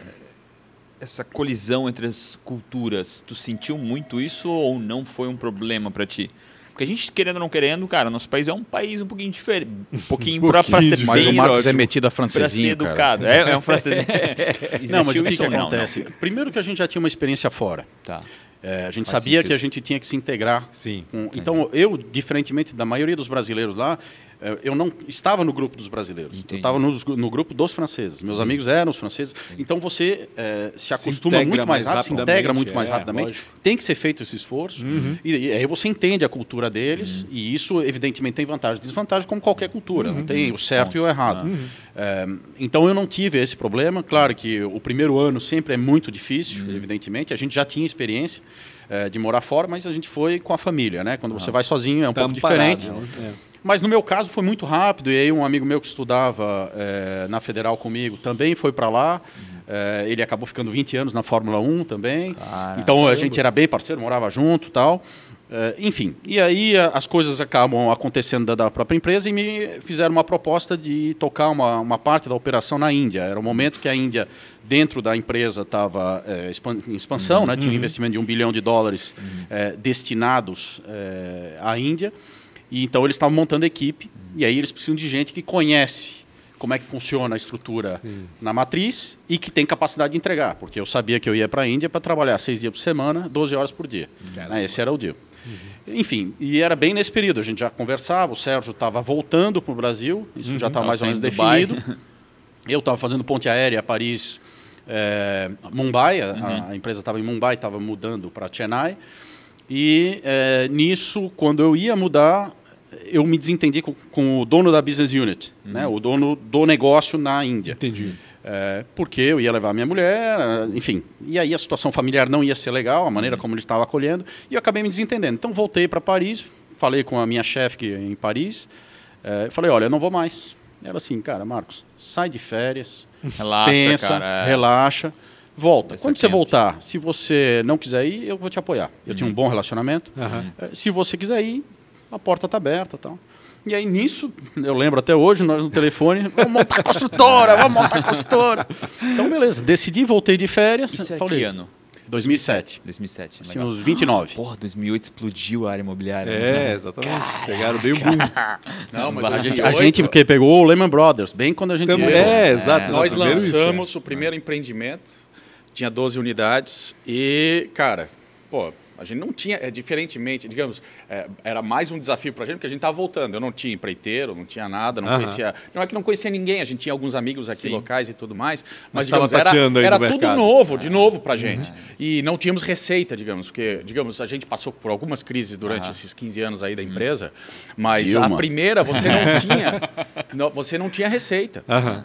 essa colisão entre as culturas, tu sentiu muito isso ou não foi um problema para ti? Porque a gente, querendo ou não querendo, cara, nosso país é um país um pouquinho diferente. Um pouquinho, um para ser Mas o Marcos é metido a francesinho, Pra ser educado. É, é, um francesinho. não, mas o que, que acontece? Não, não. Primeiro que a gente já tinha uma experiência fora. Tá. É, a gente Faz sabia sentido. que a gente tinha que se integrar. Sim. Com... Então, eu, diferentemente da maioria dos brasileiros lá, é, eu não estava no grupo dos brasileiros. Entendi. Eu estava no, no, grupo dos franceses. Meus Sim. amigos eram os franceses. Entendi. Então você é, se acostuma se muito mais rápido, se integra muito mais é, rapidamente. Lógico. Tem que ser feito esse esforço. Uhum. E, e, aí você entende a cultura deles. Uhum. E isso, evidentemente, tem vantagem e desvantagem, como qualquer cultura. Uhum. Não tem o certo Ponto. e o errado. É, então eu não tive esse problema. Claro que o primeiro ano sempre é muito difícil, uhum. evidentemente. A gente já tinha experiência. É, de morar fora, mas a gente foi com a família, né? Quando você vai sozinho é um tá pouco diferente. Né? Mas no meu caso foi muito rápido. E aí um amigo meu que estudava é, na Federal comigo também foi para lá. Uhum. É, ele acabou ficando 20 anos na Fórmula 1 também. Então a gente era bem parceiro, morava junto tal. É, enfim, e aí as coisas acabam acontecendo da, da, própria empresa e me fizeram uma proposta de tocar uma, uma parte da operação na Índia. Era o momento que a Índia, dentro da empresa, estava é, em expansão, uhum. né? tinha um uhum. investimento de um bilhão de dólares uhum. é, destinados é, à Índia. E então eles estavam montando equipe, e aí eles precisam de gente que conhece como é que funciona a estrutura Sim. na matriz e que tem capacidade de entregar, porque eu sabia que eu ia para a Índia para trabalhar seis dias por semana, 12 horas por dia. Né? Esse era o dia. Uhum. Enfim, e era bem nesse período, a gente já conversava, o Sérgio estava voltando para o Brasil, isso uhum. já estava mais ou menos definido. Eu estava fazendo ponte aérea Paris, é, Mumbai, a, uhum. a empresa estava em Mumbai, estava mudando para Chennai. E é, nisso, quando eu ia mudar, eu me desentendi com, com o dono da business unit, uhum. né, o dono do negócio na Índia. Entendi. É, porque eu ia levar minha mulher, enfim. E aí a situação familiar não ia ser legal, a maneira uhum. como ele estava acolhendo, e eu acabei me desentendendo. Então voltei para Paris, falei com a minha chefe em Paris, é, falei, olha, eu não vou mais. Ela assim, cara, Marcos, sai de férias, relaxa, pensa, cara, é. relaxa volta. Quando você voltar, se você não quiser ir, eu vou te apoiar. Eu uhum. tinha um bom relacionamento. Uhum. Se você quiser ir, a porta está aberta tal. E aí nisso, eu lembro até hoje, nós no telefone, vamos montar a construtora, vamos montar a construtora. Então, beleza, decidi, voltei de férias. Isso é falei, que ano? 2007. 2007. Assim, uns 29. Porra, 2008 explodiu a área imobiliária. É, né? exatamente. Caraca. Pegaram bem o boom. Não, mas a gente, a gente porque pegou o Lehman Brothers, bem quando a gente... É, exato. É. Nós lançamos isso, é. o primeiro empreendimento tinha 12 unidades e, cara, pô, a gente não tinha, é, diferentemente, digamos, é, era mais um desafio para a gente, porque a gente estava voltando. Eu não tinha empreiteiro, não tinha nada, não conhecia. Não é que não conhecia ninguém, a gente tinha alguns amigos aqui Sim. locais e tudo mais, mas, mas digamos, era, era tudo mercado. novo, de novo para a gente. Uhum. E não tínhamos receita, digamos, porque, digamos, a gente passou por algumas crises durante uhum. esses 15 anos aí da empresa, mas a primeira você não tinha. não, você não tinha receita.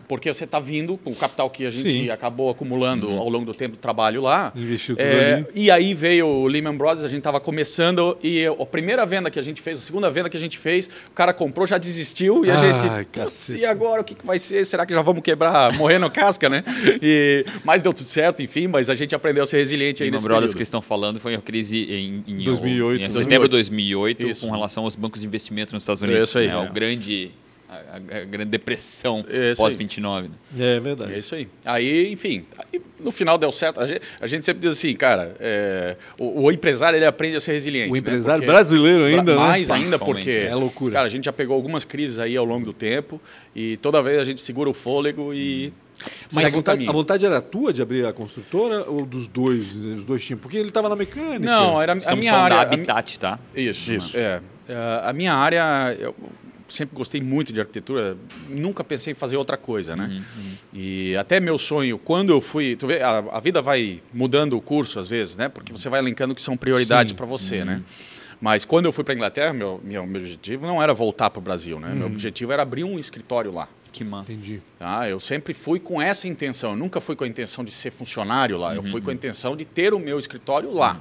Porque você está vindo com o capital que a gente Sim. acabou acumulando ao longo do tempo do trabalho lá. Investiu tudo É, ali. E aí veio o Lehman Brothers, a gente estava começando e a primeira venda que a gente fez, a segunda venda que a gente fez, o cara comprou, já desistiu e a Ai, gente. "Putz, cacete. e agora o que, que vai ser? Será que já vamos quebrar, morrer no casca, né? E, mas deu tudo certo, enfim, mas a gente aprendeu a ser resiliente aí Lehman nesse Brothers período. que estão falando foi a crise em, em 2008. em setembro de 2008 Isso. com relação aos bancos de investimento nos Estados Unidos. Isso aí. né? É. O grande, a, a- a grande depressão Isso aí. pós-29. né? É verdade. É isso aí. Aí, enfim, aí, no final deu certo. A gente, a gente sempre diz assim, cara, é, o, o empresário ele aprende a ser resiliente. O né? empresário Porque- brasileiro ainda, Pra- né? Mais ainda Principalmente, porque é loucura. Cara, a gente já pegou algumas crises aí ao longo do tempo e toda vez a gente segura o fôlego e Mas a vontade, a vontade era tua de abrir a construtora ou dos dois? Os dois tinham? Porque ele estava na mecânica. Não, era a Estamos minha falando área. a Habitat, tá? Isso, isso. É. É, a minha área, eu sempre gostei muito de arquitetura, nunca pensei em fazer outra coisa, né? E até meu sonho, quando eu fui. Tu vê, a, a vida vai mudando o curso às vezes, né? Porque você vai elencando o que são prioridades para você, né? Mas quando eu fui para Inglaterra, meu, meu, meu objetivo não era voltar para o Brasil, né? Meu objetivo era abrir um escritório lá. Que massa. Entendi. Tá? Eu sempre fui com essa intenção. Eu nunca fui com a intenção de ser funcionário lá. Eu fui com a intenção de ter o meu escritório lá.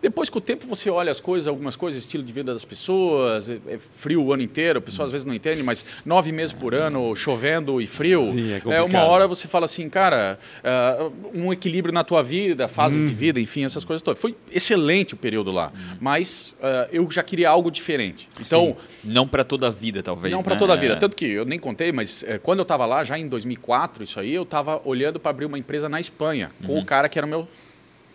Depois, com o tempo, você olha as coisas, algumas coisas, estilo de vida das pessoas. É, é frio o ano inteiro. A pessoa às vezes não entende, mas nove meses por ano, chovendo e frio. Sim, é é uma hora você fala assim, cara, ah, um equilíbrio na tua vida, fases de vida, enfim, essas coisas todas. Foi excelente o período lá. Mas ah, eu já queria algo diferente. Então. Não para toda a vida, talvez. Não para né? toda a vida. É. Tanto que eu nem contei, mas eh, quando eu estava lá, já em 2004, isso aí, eu estava olhando para abrir uma empresa na Espanha, com Uhum. o cara que era o meu.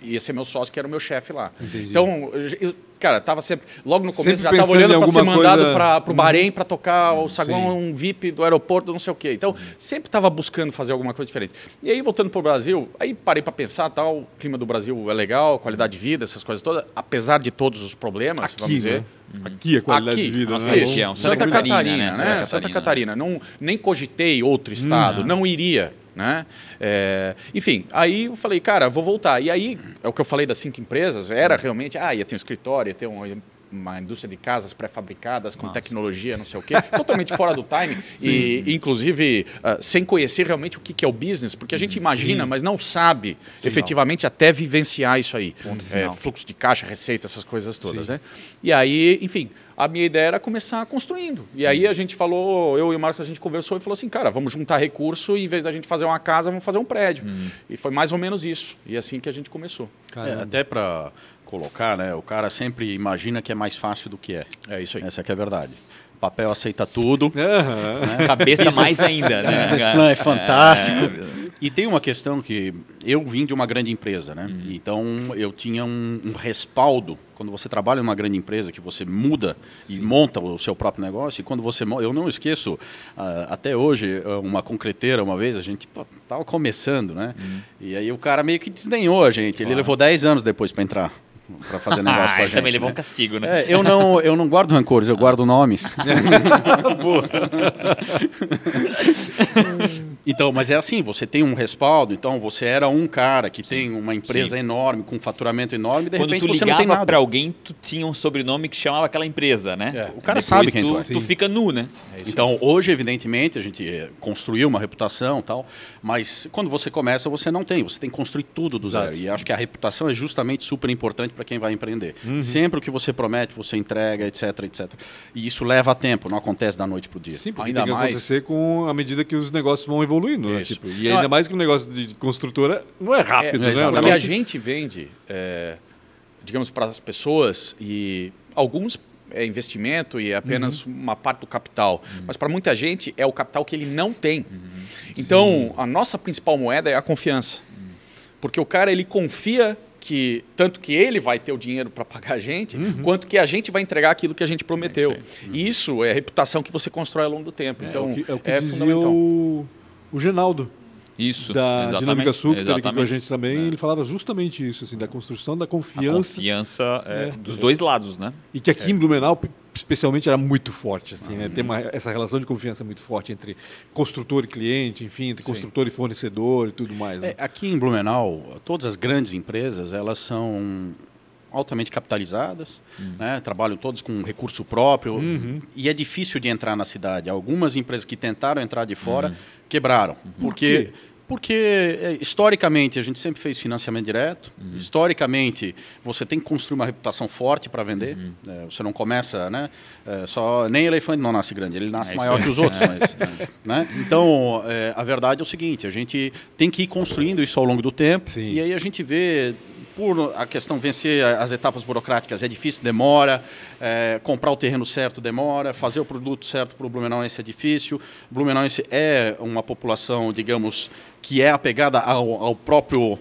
ia ser meu sócio, que era o meu chefe lá. Entendi. Então, eu- cara, tava sempre. Logo no começo Sempre já estava olhando para ser mandado coisa- para o Uhum. Bahrein para tocar o saguão um VIP do aeroporto, não sei o quê. Então, sempre estava buscando fazer alguma coisa diferente. E aí, voltando para o Brasil, aí parei para pensar, tal, o clima do Brasil é legal, a qualidade de vida, essas coisas todas, apesar de todos os problemas, vamos Aqui, dizer. né? Aqui a qualidade Aqui, de vida, nossa, né? isso. região, Santa, Santa Catarina, Catarina, né? né? Santa Santa Catarina. Catarina. Não, nem cogitei outro estado, não iria. Né? É, enfim, aí eu falei, cara, vou voltar. E aí, é o que eu falei das cinco empresas, era realmente, ah, ia ter um escritório, ia ter um, uma indústria de casas pré-fabricadas com tecnologia, não sei o quê, totalmente fora do time. E, inclusive, ah, sem conhecer realmente o que, que é o business, porque a gente imagina, mas não sabe efetivamente até vivenciar isso aí. É, fluxo de caixa, receita, essas coisas todas, né? E aí, enfim, a minha ideia era começar construindo. E aí a gente falou, eu e o Marcos, a gente conversou e falou assim, cara, vamos juntar recurso e em vez da gente fazer uma casa, vamos fazer um prédio. E foi mais ou menos isso. E assim que a gente começou. É, até para colocar, né? O cara sempre imagina que é mais fácil do que é. É isso aí. Essa que é a verdade. O papel aceita tudo. Aham. Cabeça mais ainda. né? Business plan é fantástico. É, E tem uma questão que eu vim de uma grande empresa, né? Então eu tinha um, um respaldo. Quando você trabalha numa grande empresa, que você muda e monta o seu próprio negócio, e quando você. Eu não esqueço, ah, até hoje, ah, uma concreteira, uma vez, a gente estava começando, né? E aí o cara meio que desdenhou a gente. Ele levou 10 anos depois para entrar, para fazer negócio com a Ah, gente. também levou um né? castigo, né? É, eu, não, eu não guardo rancores, eu guardo nomes. então, mas é assim, você tem um respaldo, então você era um cara que tem uma empresa Sim. enorme, com um faturamento enorme, de Quando repente tu você não tem nada. pra alguém, tu tinha um sobrenome que chamava aquela empresa, né? É, o cara Depois sabe quem tu tu, é. tu fica nu, né? Então, hoje, evidentemente, a gente eh, construiu uma reputação e tal, mas quando você começa, você não tem, você tem que construir tudo do zero. E acho que a reputação é justamente super importante para quem vai empreender. Uhum. Sempre o que você promete, você entrega, etc, etc. E isso leva tempo, não acontece da noite para o dia. Sim, porque Ainda tem que mais- acontecer com a medida que os negócios vão evoluindo, né? Isso. Tipo, e ainda é- mais que o negócio de construtora não é rápido, É, né? exatamente. O O que a gente vende, é, digamos, para as pessoas, e alguns é investimento e é apenas uma parte do capital. Mas para muita gente é o capital que ele não tem. Então, a nossa principal moeda é a confiança. Porque o cara, ele confia que tanto que ele vai ter o dinheiro para pagar a gente, quanto que a gente vai entregar aquilo que a gente prometeu. E isso é a reputação que você constrói ao longo do tempo. É, então, o que, é o que é dizia fundamental. o, o Genaldo, Isso. da exatamente, Dinâmica Sul, que esteve aqui com a gente também, ele falava justamente isso, assim, da construção da A confiança. confiança é, É. dos dois lados, né? E que aqui em Blumenau, p- especialmente, era muito forte. Assim, né? Tem uma, essa relação de confiança muito forte entre construtor e cliente, enfim, entre construtor e fornecedor e tudo mais. Né? É, aqui em Blumenau, todas as grandes empresas, elas são altamente capitalizadas, uhum. né? trabalham todos com recurso próprio uhum. e é difícil de entrar na cidade. Algumas empresas que tentaram entrar de fora uhum. quebraram, porque Por porque, é, historicamente, a gente sempre fez financiamento direto. Uhum. Historicamente, você tem que construir uma reputação forte para vender. Uhum. É, você não começa, né? É, só, nem elefante não nasce grande, ele nasce é maior que os outros. Mas, né? Então, é, a verdade é o seguinte, a gente tem que ir construindo isso ao longo do tempo. Sim. E aí a gente vê por a questão vencer as etapas burocráticas é difícil, demora, é, comprar o terreno certo demora, fazer o produto certo para o Blumenauense é difícil. Blumenauense é uma população, digamos, que é apegada ao, ao próprio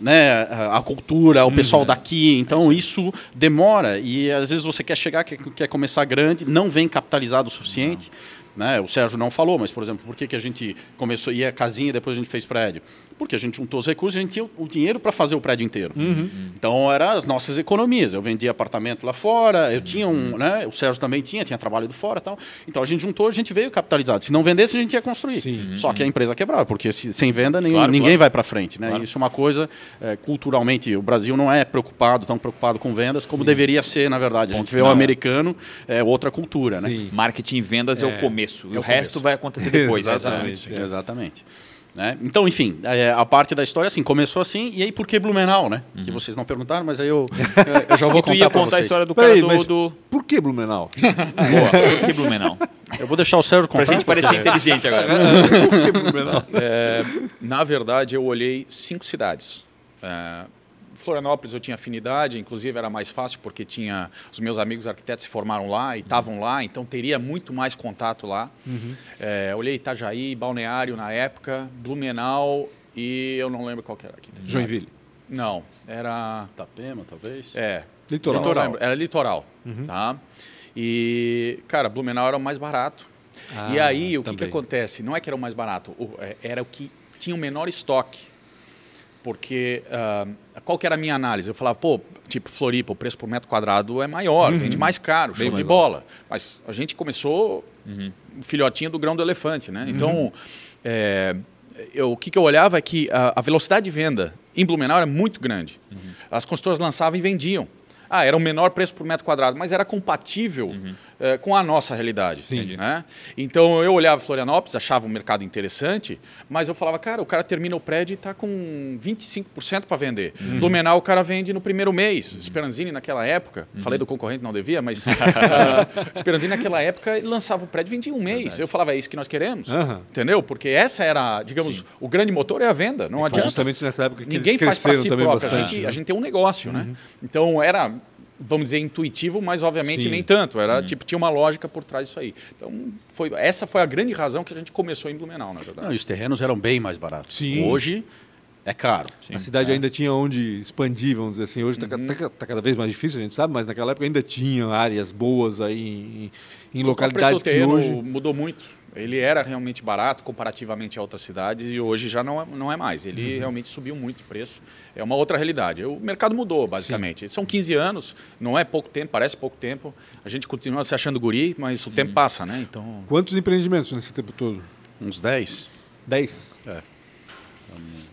né, a cultura, ao uhum. pessoal daqui. Então isso demora e às vezes você quer chegar, quer, quer começar grande, não vem capitalizado o suficiente. Né? O Sérgio não falou, mas, por exemplo, por que, que a gente começou, ia casinha e depois a gente fez prédio? Porque a gente juntou os recursos, a gente tinha o dinheiro para fazer o prédio inteiro. Uhum. Então, eram as nossas economias. Eu vendia apartamento lá fora, eu tinha um, né? o Sérgio também tinha, tinha trabalho do fora tal. Então, a gente juntou, a gente veio capitalizado. Se não vendesse, a gente ia construir. Sim. Só que a empresa quebrava, porque se, sem venda, nem, claro, ninguém claro. vai para frente. Né? Claro. Isso é uma coisa, é, culturalmente, o Brasil não é preocupado, tão preocupado com vendas como Sim. deveria ser, na verdade. A gente vê o americano, é outra cultura. Né? Marketing e vendas é, é o começo. É o, o resto vai acontecer depois. Exatamente. Exatamente. Né? Então, enfim, é, a parte da história assim, começou assim, e aí por que Blumenau, né? Uhum. Que vocês não perguntaram, mas aí eu, eu já vou contar. tu ia contar a história do cara do, do, Por que Blumenau? Boa, por que Blumenau? Eu vou deixar o Sérgio contar. Pra gente parecer inteligente agora. por que Blumenau? É, na verdade, eu olhei cinco cidades. É, Florianópolis eu tinha afinidade, inclusive era mais fácil porque tinha os meus amigos arquitetos se formaram lá e estavam lá, então teria muito mais contato lá. Uhum. É, olhei Itajaí, Balneário na época, Blumenau e eu não lembro qual era aqui. Joinville? Não, era... Itapema, talvez? É. Litoral. litoral. Era litoral, uhum. tá? E, cara, Blumenau era o mais barato. Ah, e aí, o que, que acontece? Não é que era o mais barato, é, era o que tinha o menor estoque porque uh, qual que era a minha análise? Eu falava, pô, tipo Floripa, o preço por metro quadrado é maior, uhum. vende mais caro, show de bola. Alto. Mas a gente começou uhum. filhotinho do grão do elefante, né? Uhum. Então, é, eu, o que, que, eu olhava é que a, a, velocidade de venda em Blumenau era muito grande. Uhum. As construtoras lançavam e vendiam. Ah, era o menor preço por metro quadrado, mas era compatível uhum. É, com a nossa realidade. Sim. Né? Então eu olhava Florianópolis, achava um mercado interessante, mas eu falava, cara, o cara termina o prédio e está com 25% para vender. Uhum. O cara vende no primeiro mês. Uhum. Speranzini naquela época, uhum. falei do concorrente, não devia, mas uh, Speranzini naquela época lançava o prédio e vendia um mês. Verdade. Eu falava, é isso que nós queremos. Entendeu? Porque essa era, digamos, Sim. o grande motor é a venda. Não adianta. Justamente nessa época que Ninguém faz para si próprio. A gente, a gente tem um negócio, né? Uhum. Então era vamos dizer, intuitivo, mas obviamente Sim. nem tanto. Era hum. tipo, tinha uma lógica por trás disso aí. Então, foi, essa foi a grande razão que a gente começou em Blumenau, na verdade. Não, os terrenos eram bem mais baratos. Sim. Hoje é caro. Sim. A cidade é. ainda tinha onde expandir, vamos dizer assim. Hoje está uhum. tá, tá cada vez mais difícil, a gente sabe, mas naquela época ainda tinha áreas boas aí em, em localidades que hoje... mudou muito ele era realmente barato comparativamente a outras cidades e hoje já não é, não é mais. Ele uhum. realmente subiu muito de preço. É uma outra realidade. O mercado mudou, basicamente. Sim. São 15 anos, não é pouco tempo, parece pouco tempo. A gente continua se achando guri, mas o tempo passa, né? Então... Quantos empreendimentos nesse tempo todo? Uns 10. 10? É.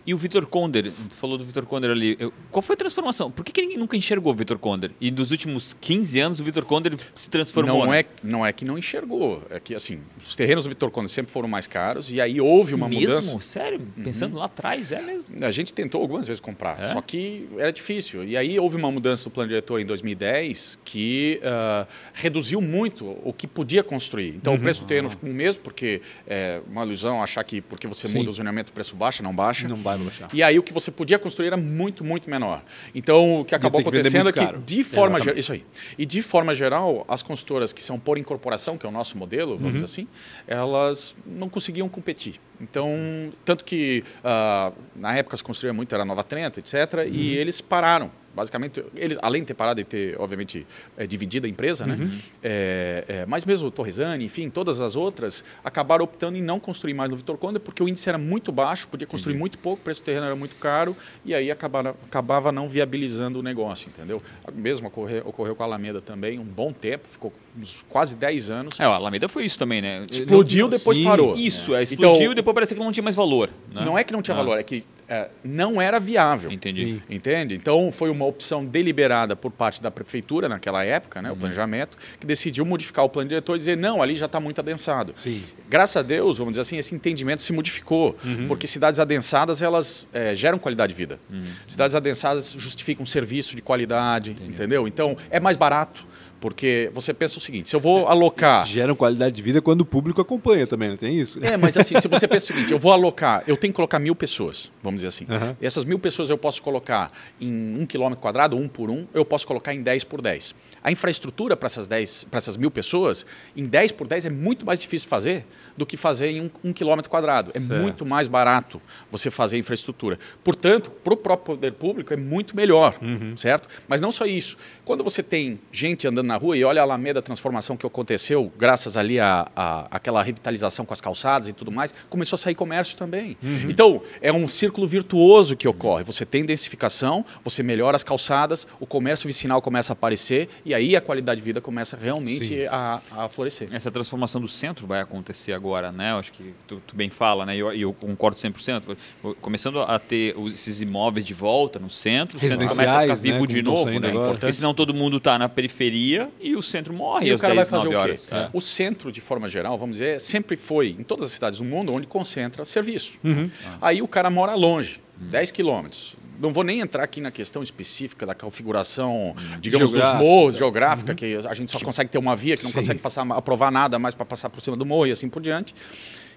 E o Vitor Konder, falou do Vitor Konder ali. Qual foi a transformação? Por que, que ninguém nunca enxergou o Vitor Konder? E dos últimos 15 anos o Vitor Konder se transformou? Não, né? é, não é que não enxergou. É que, assim, os terrenos do Vitor Konder sempre foram mais caros e aí houve uma mesmo? mudança. Mesmo? Sério? Uhum. Pensando lá atrás, é mesmo? A gente tentou algumas vezes comprar, é? só que era difícil. E aí houve uma mudança do plano diretor em 2010 que uh, reduziu muito o que podia construir. Então uhum. o preço do terreno ficou o mesmo, porque é uma ilusão achar que porque você Sim. muda o zonamento o preço baixa, não baixa. Não vai baixar. E aí o que você podia construir era muito, muito menor. Então, o que acabou acontecendo é que, de forma geral, isso aí. E de forma geral, as construtoras que são por incorporação, que é o nosso modelo, vamos uhum. dizer assim, elas não conseguiam competir. Então, tanto que uh, na época se construía muito, era Nova Trento, etc., uhum. e eles pararam Basicamente, eles, além de ter parado de ter, obviamente, é, dividido a empresa, né? uhum. né? É, é, mas mesmo o Torresani, enfim, todas as outras, acabaram optando em não construir mais no Vitor Conde, porque o índice era muito baixo, podia construir uhum. muito pouco, o preço do terreno era muito caro, e aí acabava, acabava não viabilizando o negócio, entendeu? Mesmo ocorreu, ocorreu com a Alameda também, um bom tempo, ficou uns quase 10 anos. É, a Alameda foi isso também, né? Explodiu, depois Sim. parou. Isso, é, explodiu então, e depois parecia que não tinha mais valor. Né? Não é que não tinha ah. valor, é que é, não era viável. Entendi. Sim. Entende? Então foi uma opção deliberada por parte da prefeitura naquela época, né, uhum. o planejamento, que decidiu modificar o plano diretor e dizer não, ali já está muito adensado. Sim. Graças a Deus, vamos dizer assim, esse entendimento se modificou, uhum. porque cidades adensadas elas é, geram qualidade de vida. Uhum. Cidades adensadas justificam um serviço de qualidade, Entendi. entendeu? Então é mais barato. Porque você pensa o seguinte, se eu vou alocar... Geram qualidade de vida quando o público acompanha também, não tem isso? É, mas assim, se você pensa o seguinte, eu vou alocar, eu tenho que colocar mil pessoas, vamos dizer assim. Uhum. Essas mil pessoas eu posso colocar em um quilômetro quadrado, um por um, eu posso colocar em 10 por 10. A infraestrutura para essas, 10, para essas mil pessoas, em 10 por 10 é muito mais difícil fazer do que fazer em um, um quilômetro quadrado. É certo. muito mais barato você fazer infraestrutura. Portanto, para o próprio poder público é muito melhor, uhum. certo? Mas não só isso. Quando você tem gente andando na rua e olha a Alameda, a transformação que aconteceu, graças ali a, a aquela revitalização com as calçadas e tudo mais, começou a sair comércio também. Uhum. Então, é um círculo virtuoso que ocorre. Você tem densificação, você melhora as calçadas, o comércio vicinal começa a aparecer e aí a qualidade de vida começa realmente a, a, florescer. Essa transformação do centro vai acontecer agora, né? Eu acho que tu, tu bem fala, né? E eu, eu, concordo 100%. Começando a ter esses imóveis de volta no centro, o centro começa a ficar vivo né? de novo, né? Porque senão todo mundo está na periferia e o centro morre e o cara 10, vai fazer o quê? É. O centro, de forma geral, vamos dizer, sempre foi, em todas as cidades do mundo, onde concentra serviço. Uhum. Aí o cara mora longe, uhum. 10 quilômetros não vou nem entrar aqui na questão específica da configuração, digamos, dos morros, geográfica, uhum. que a gente só consegue ter uma via, que não Sim. consegue passar, aprovar nada mais para passar por cima do morro e assim por diante.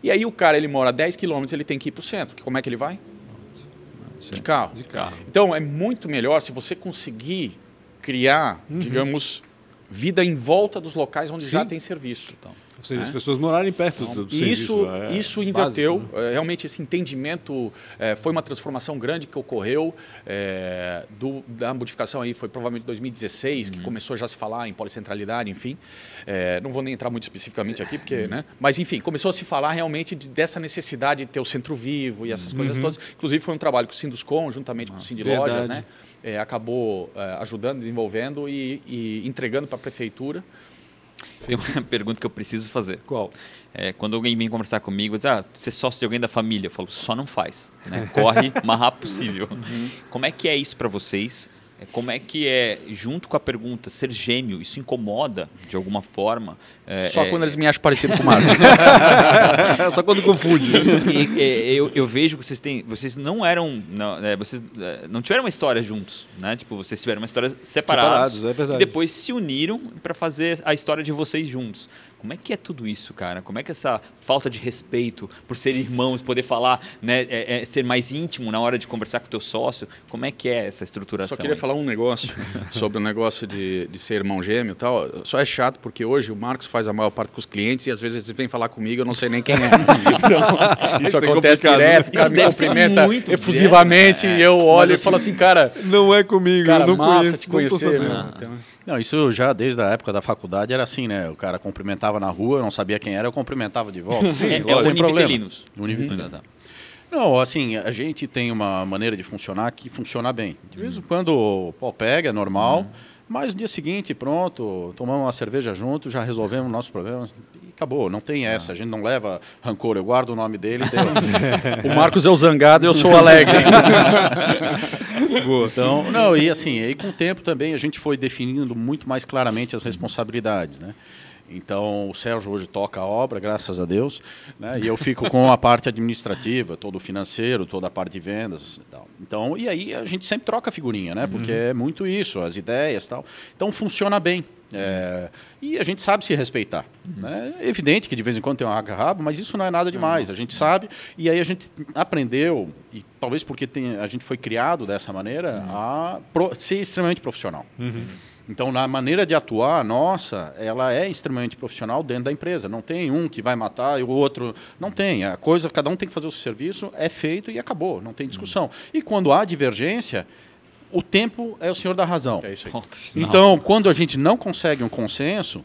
E aí o cara, ele mora 10 quilômetros, ele tem que ir para o centro. Como é que ele vai? De carro. De carro. Então, é muito melhor se você conseguir criar, uhum. digamos, vida em volta dos locais onde Sim. já tem serviço. Então. Ou seja, as pessoas morarem perto do, do isso, serviço. É isso inverteu. Básico, né? É, realmente, esse entendimento é, foi uma transformação grande que ocorreu é, do, da modificação aí, foi provavelmente 2016, uhum. que começou já a se falar em policentralidade, enfim. Não vou nem entrar muito especificamente aqui, porque, né? Mas, enfim, começou a se falar realmente de, dessa necessidade de ter o centro vivo e essas uhum. coisas todas. Inclusive, foi um trabalho com o Sinduscom, juntamente ah, com o Sind Lojas, né? É, acabou ajudando, desenvolvendo e, e entregando para a prefeitura tem uma pergunta que eu preciso fazer. Qual? É, quando alguém vem conversar comigo, diz, ah, você é sócio de alguém da família. Eu falo, só não faz. Né? Corre o mais rápido possível. Uhum. Como é que é isso para vocês? É, como é que é, junto com a pergunta, ser gêmeo, isso incomoda de alguma forma? É, Só é... quando eles me acham parecido com o Marcos. Só quando confunde. E, e, eu, eu, vejo que vocês têm. Vocês não eram. Não, é, vocês é, não tiveram uma história juntos, né? Tipo, vocês tiveram uma história separados. separados é verdade. E depois se uniram para fazer a história de vocês juntos. Como é que é tudo isso, cara? Como é que essa falta de respeito por ser irmãos, poder falar, né, é, é ser mais íntimo na hora de conversar com o teu sócio, como é que é essa estruturação? Só queria aí? falar um negócio sobre o negócio de, de ser irmão gêmeo e tal. Só é chato porque hoje o Marcos faz a maior parte com os clientes e às vezes eles vêm falar comigo eu não sei nem quem é. Então, isso, isso é acontece é direto, o cara me cumprimenta efusivamente né? e eu olho assim, e falo assim, cara... Não é comigo, cara, eu não massa conheço, te conhecer. Né? Então, não, isso já desde a época da faculdade era assim, né? O cara cumprimentava na rua, não sabia quem era, eu cumprimentava de volta. Sim, é, é o Univitelinos. Univitelinos. Uhum. Não, assim, a gente tem uma maneira de funcionar que funciona bem. De vez em uhum. quando o pau pega, é normal, uhum. mas no dia seguinte, pronto, tomamos uma cerveja junto, já resolvemos nossos problemas e acabou. Não tem essa, a gente não leva rancor, eu guardo o nome dele. o Marcos é o zangado, eu sou o alegre. Então, não, e assim, aí com o tempo também a gente foi definindo muito mais claramente as responsabilidades, né? Então, o Sérgio hoje toca a obra, graças a Deus, né? e eu fico com a parte administrativa, todo o financeiro, toda a parte de vendas. Tal. Então, e aí a gente sempre troca figurinha, né? porque uhum. é muito isso, as ideias tal. Então, funciona bem. É, e a gente sabe se respeitar. Uhum. Né? É evidente que de vez em quando tem uma rabo, mas isso não é nada demais. A gente sabe, e aí a gente aprendeu, e talvez porque tem, a gente foi criado dessa maneira, uhum. a pro, ser extremamente profissional. Uhum. Então, na maneira de atuar nossa, ela é extremamente profissional dentro da empresa. Não tem um que vai matar e o outro. Não tem. A coisa, cada um tem que fazer o seu serviço, é feito e acabou. Não tem discussão. E quando há divergência, o tempo é o senhor da razão. É isso aí. Então, quando a gente não consegue um consenso,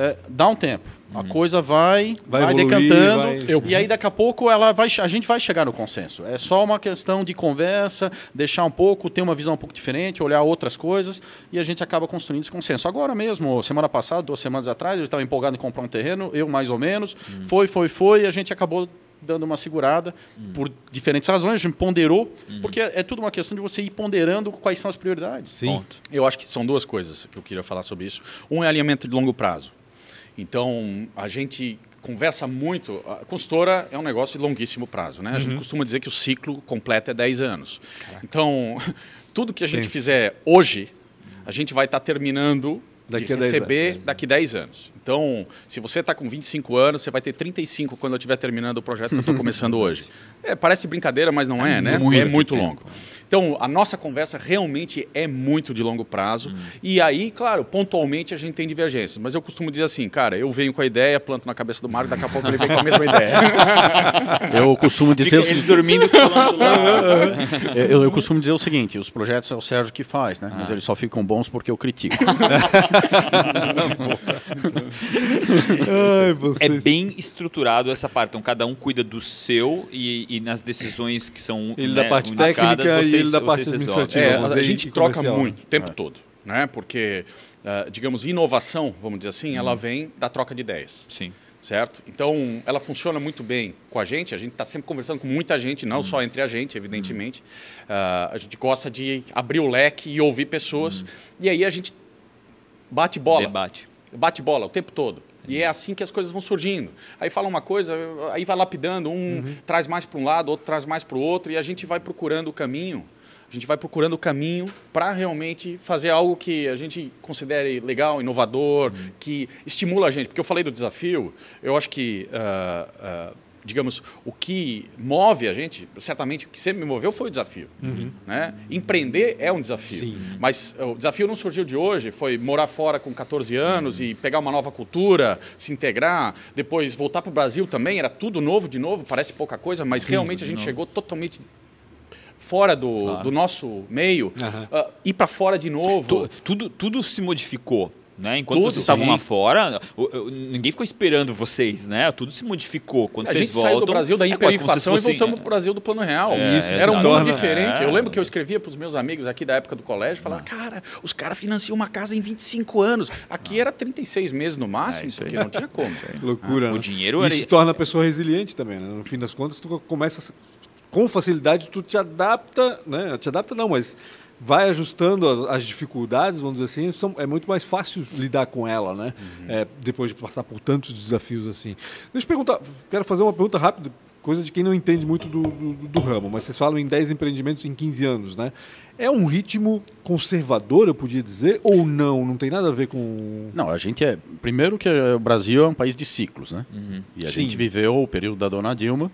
é, dá um tempo. A uhum. coisa vai, vai, vai evoluir, decantando. Vai... E aí, daqui a pouco, ela vai, a gente vai chegar no consenso. É só uma questão de conversa, deixar um pouco, ter uma visão um pouco diferente, olhar outras coisas, e a gente acaba construindo esse consenso. Agora mesmo, semana passada, duas semanas atrás, ele estava empolgado em comprar um terreno, eu mais ou menos. Uhum. Foi, foi, foi, e a gente acabou dando uma segurada hum. por diferentes razões, a gente ponderou, hum. porque é, é, tudo uma questão de você ir ponderando quais são as prioridades. Sim. Ponto. Eu acho que são duas coisas que eu queria falar sobre isso. Um é alinhamento de longo prazo. Então, a gente conversa muito. A consultora é um negócio de longuíssimo prazo. Né? A gente uhum. costuma dizer que o ciclo completo é 10 anos. Caraca. Então, tudo que a gente fizer hoje, a gente vai estar tá terminando daqui de receber daqui a 10 anos. Então, se você está com 25 anos, você vai ter 35 quando eu estiver terminando o projeto que eu estou começando hoje. É, parece brincadeira, mas não é, é né? Muito é muito tempo. longo. Então, a nossa conversa realmente é muito de longo prazo. Hum. E aí, claro, pontualmente a gente tem divergências. Mas eu costumo dizer assim, cara, eu venho com a ideia, planto na cabeça do Mário, daqui a pouco ele vem com a mesma ideia. eu costumo dizer... Fica ele dormindo falando lá. eu, eu costumo dizer o seguinte, os projetos é o Sérgio que faz, né? Ah. Mas eles só ficam bons porque eu critico. Ai, é bem estruturado essa parte. Então, cada um cuida do seu e, e nas decisões que são Ele né, da parte técnica vocês, e ele da parte administrativa. É, a, gente troca muito o tempo é. todo. Né? Porque, uh, digamos, inovação, vamos dizer assim, hum. ela vem da troca de ideias. Sim certo? Então, ela funciona muito bem com a gente. A gente está sempre conversando com muita gente, não hum. só entre a gente, evidentemente. Uh, a gente gosta de abrir o leque e ouvir pessoas. E aí a gente bate bola. Debate bate bola o tempo todo. E é assim que as coisas vão surgindo. Aí fala uma coisa, aí vai lapidando, um uhum. traz mais para um lado, outro traz mais para o outro, e a gente vai procurando o caminho. A gente vai procurando o caminho para realmente fazer algo que a gente considere legal, inovador, uhum. que estimula a gente. Porque eu falei do desafio, eu acho que uh, uh, digamos, o que move a gente, certamente o que sempre me moveu foi o desafio. Uhum. Né? Empreender é um desafio. Sim. Mas o desafio não surgiu de hoje, foi morar fora com 14 anos uhum. e pegar uma nova cultura, se integrar, depois voltar para o Brasil também, era tudo novo de novo, parece pouca coisa, mas Sim, realmente a gente novo. chegou totalmente fora do, claro. do nosso meio, uhum. uh, ir para fora de novo. Tudo, tudo se modificou. Né? Enquanto Tudo, vocês estavam lá fora, ninguém ficou esperando vocês, né? Tudo se modificou. Quando a vocês gente voltam, saiu do Brasil da é hiperinflação é fossem... e voltamos para o Brasil do plano real. É, Isso, Era um mundo diferente. É. Eu lembro que eu escrevia para os meus amigos aqui da época do colégio, falava, ah. cara, os caras financiam uma casa em 25 anos. Aqui ah. era 36 meses no máximo, é, porque não tinha como. Loucura. Ah, né? O dinheiro Isso era... torna a pessoa resiliente também, né? No fim das contas, tu começa com facilidade, tu te adapta, né? Te adapta não, mas vai ajustando as dificuldades, vamos dizer assim, são, é muito mais fácil lidar com ela, né? Uhum. É, depois de passar por tantos desafios assim. Deixa eu perguntar, quero fazer uma pergunta rápida, coisa de quem não entende muito do, do, do, ramo, mas vocês falam em 10 empreendimentos em 15 anos, né? É um ritmo conservador, eu podia dizer, ou não? Não tem nada a ver com. Não, a gente é. Primeiro que o Brasil é um país de ciclos, né? Uhum. E a Sim. gente viveu o período da Dona Dilma.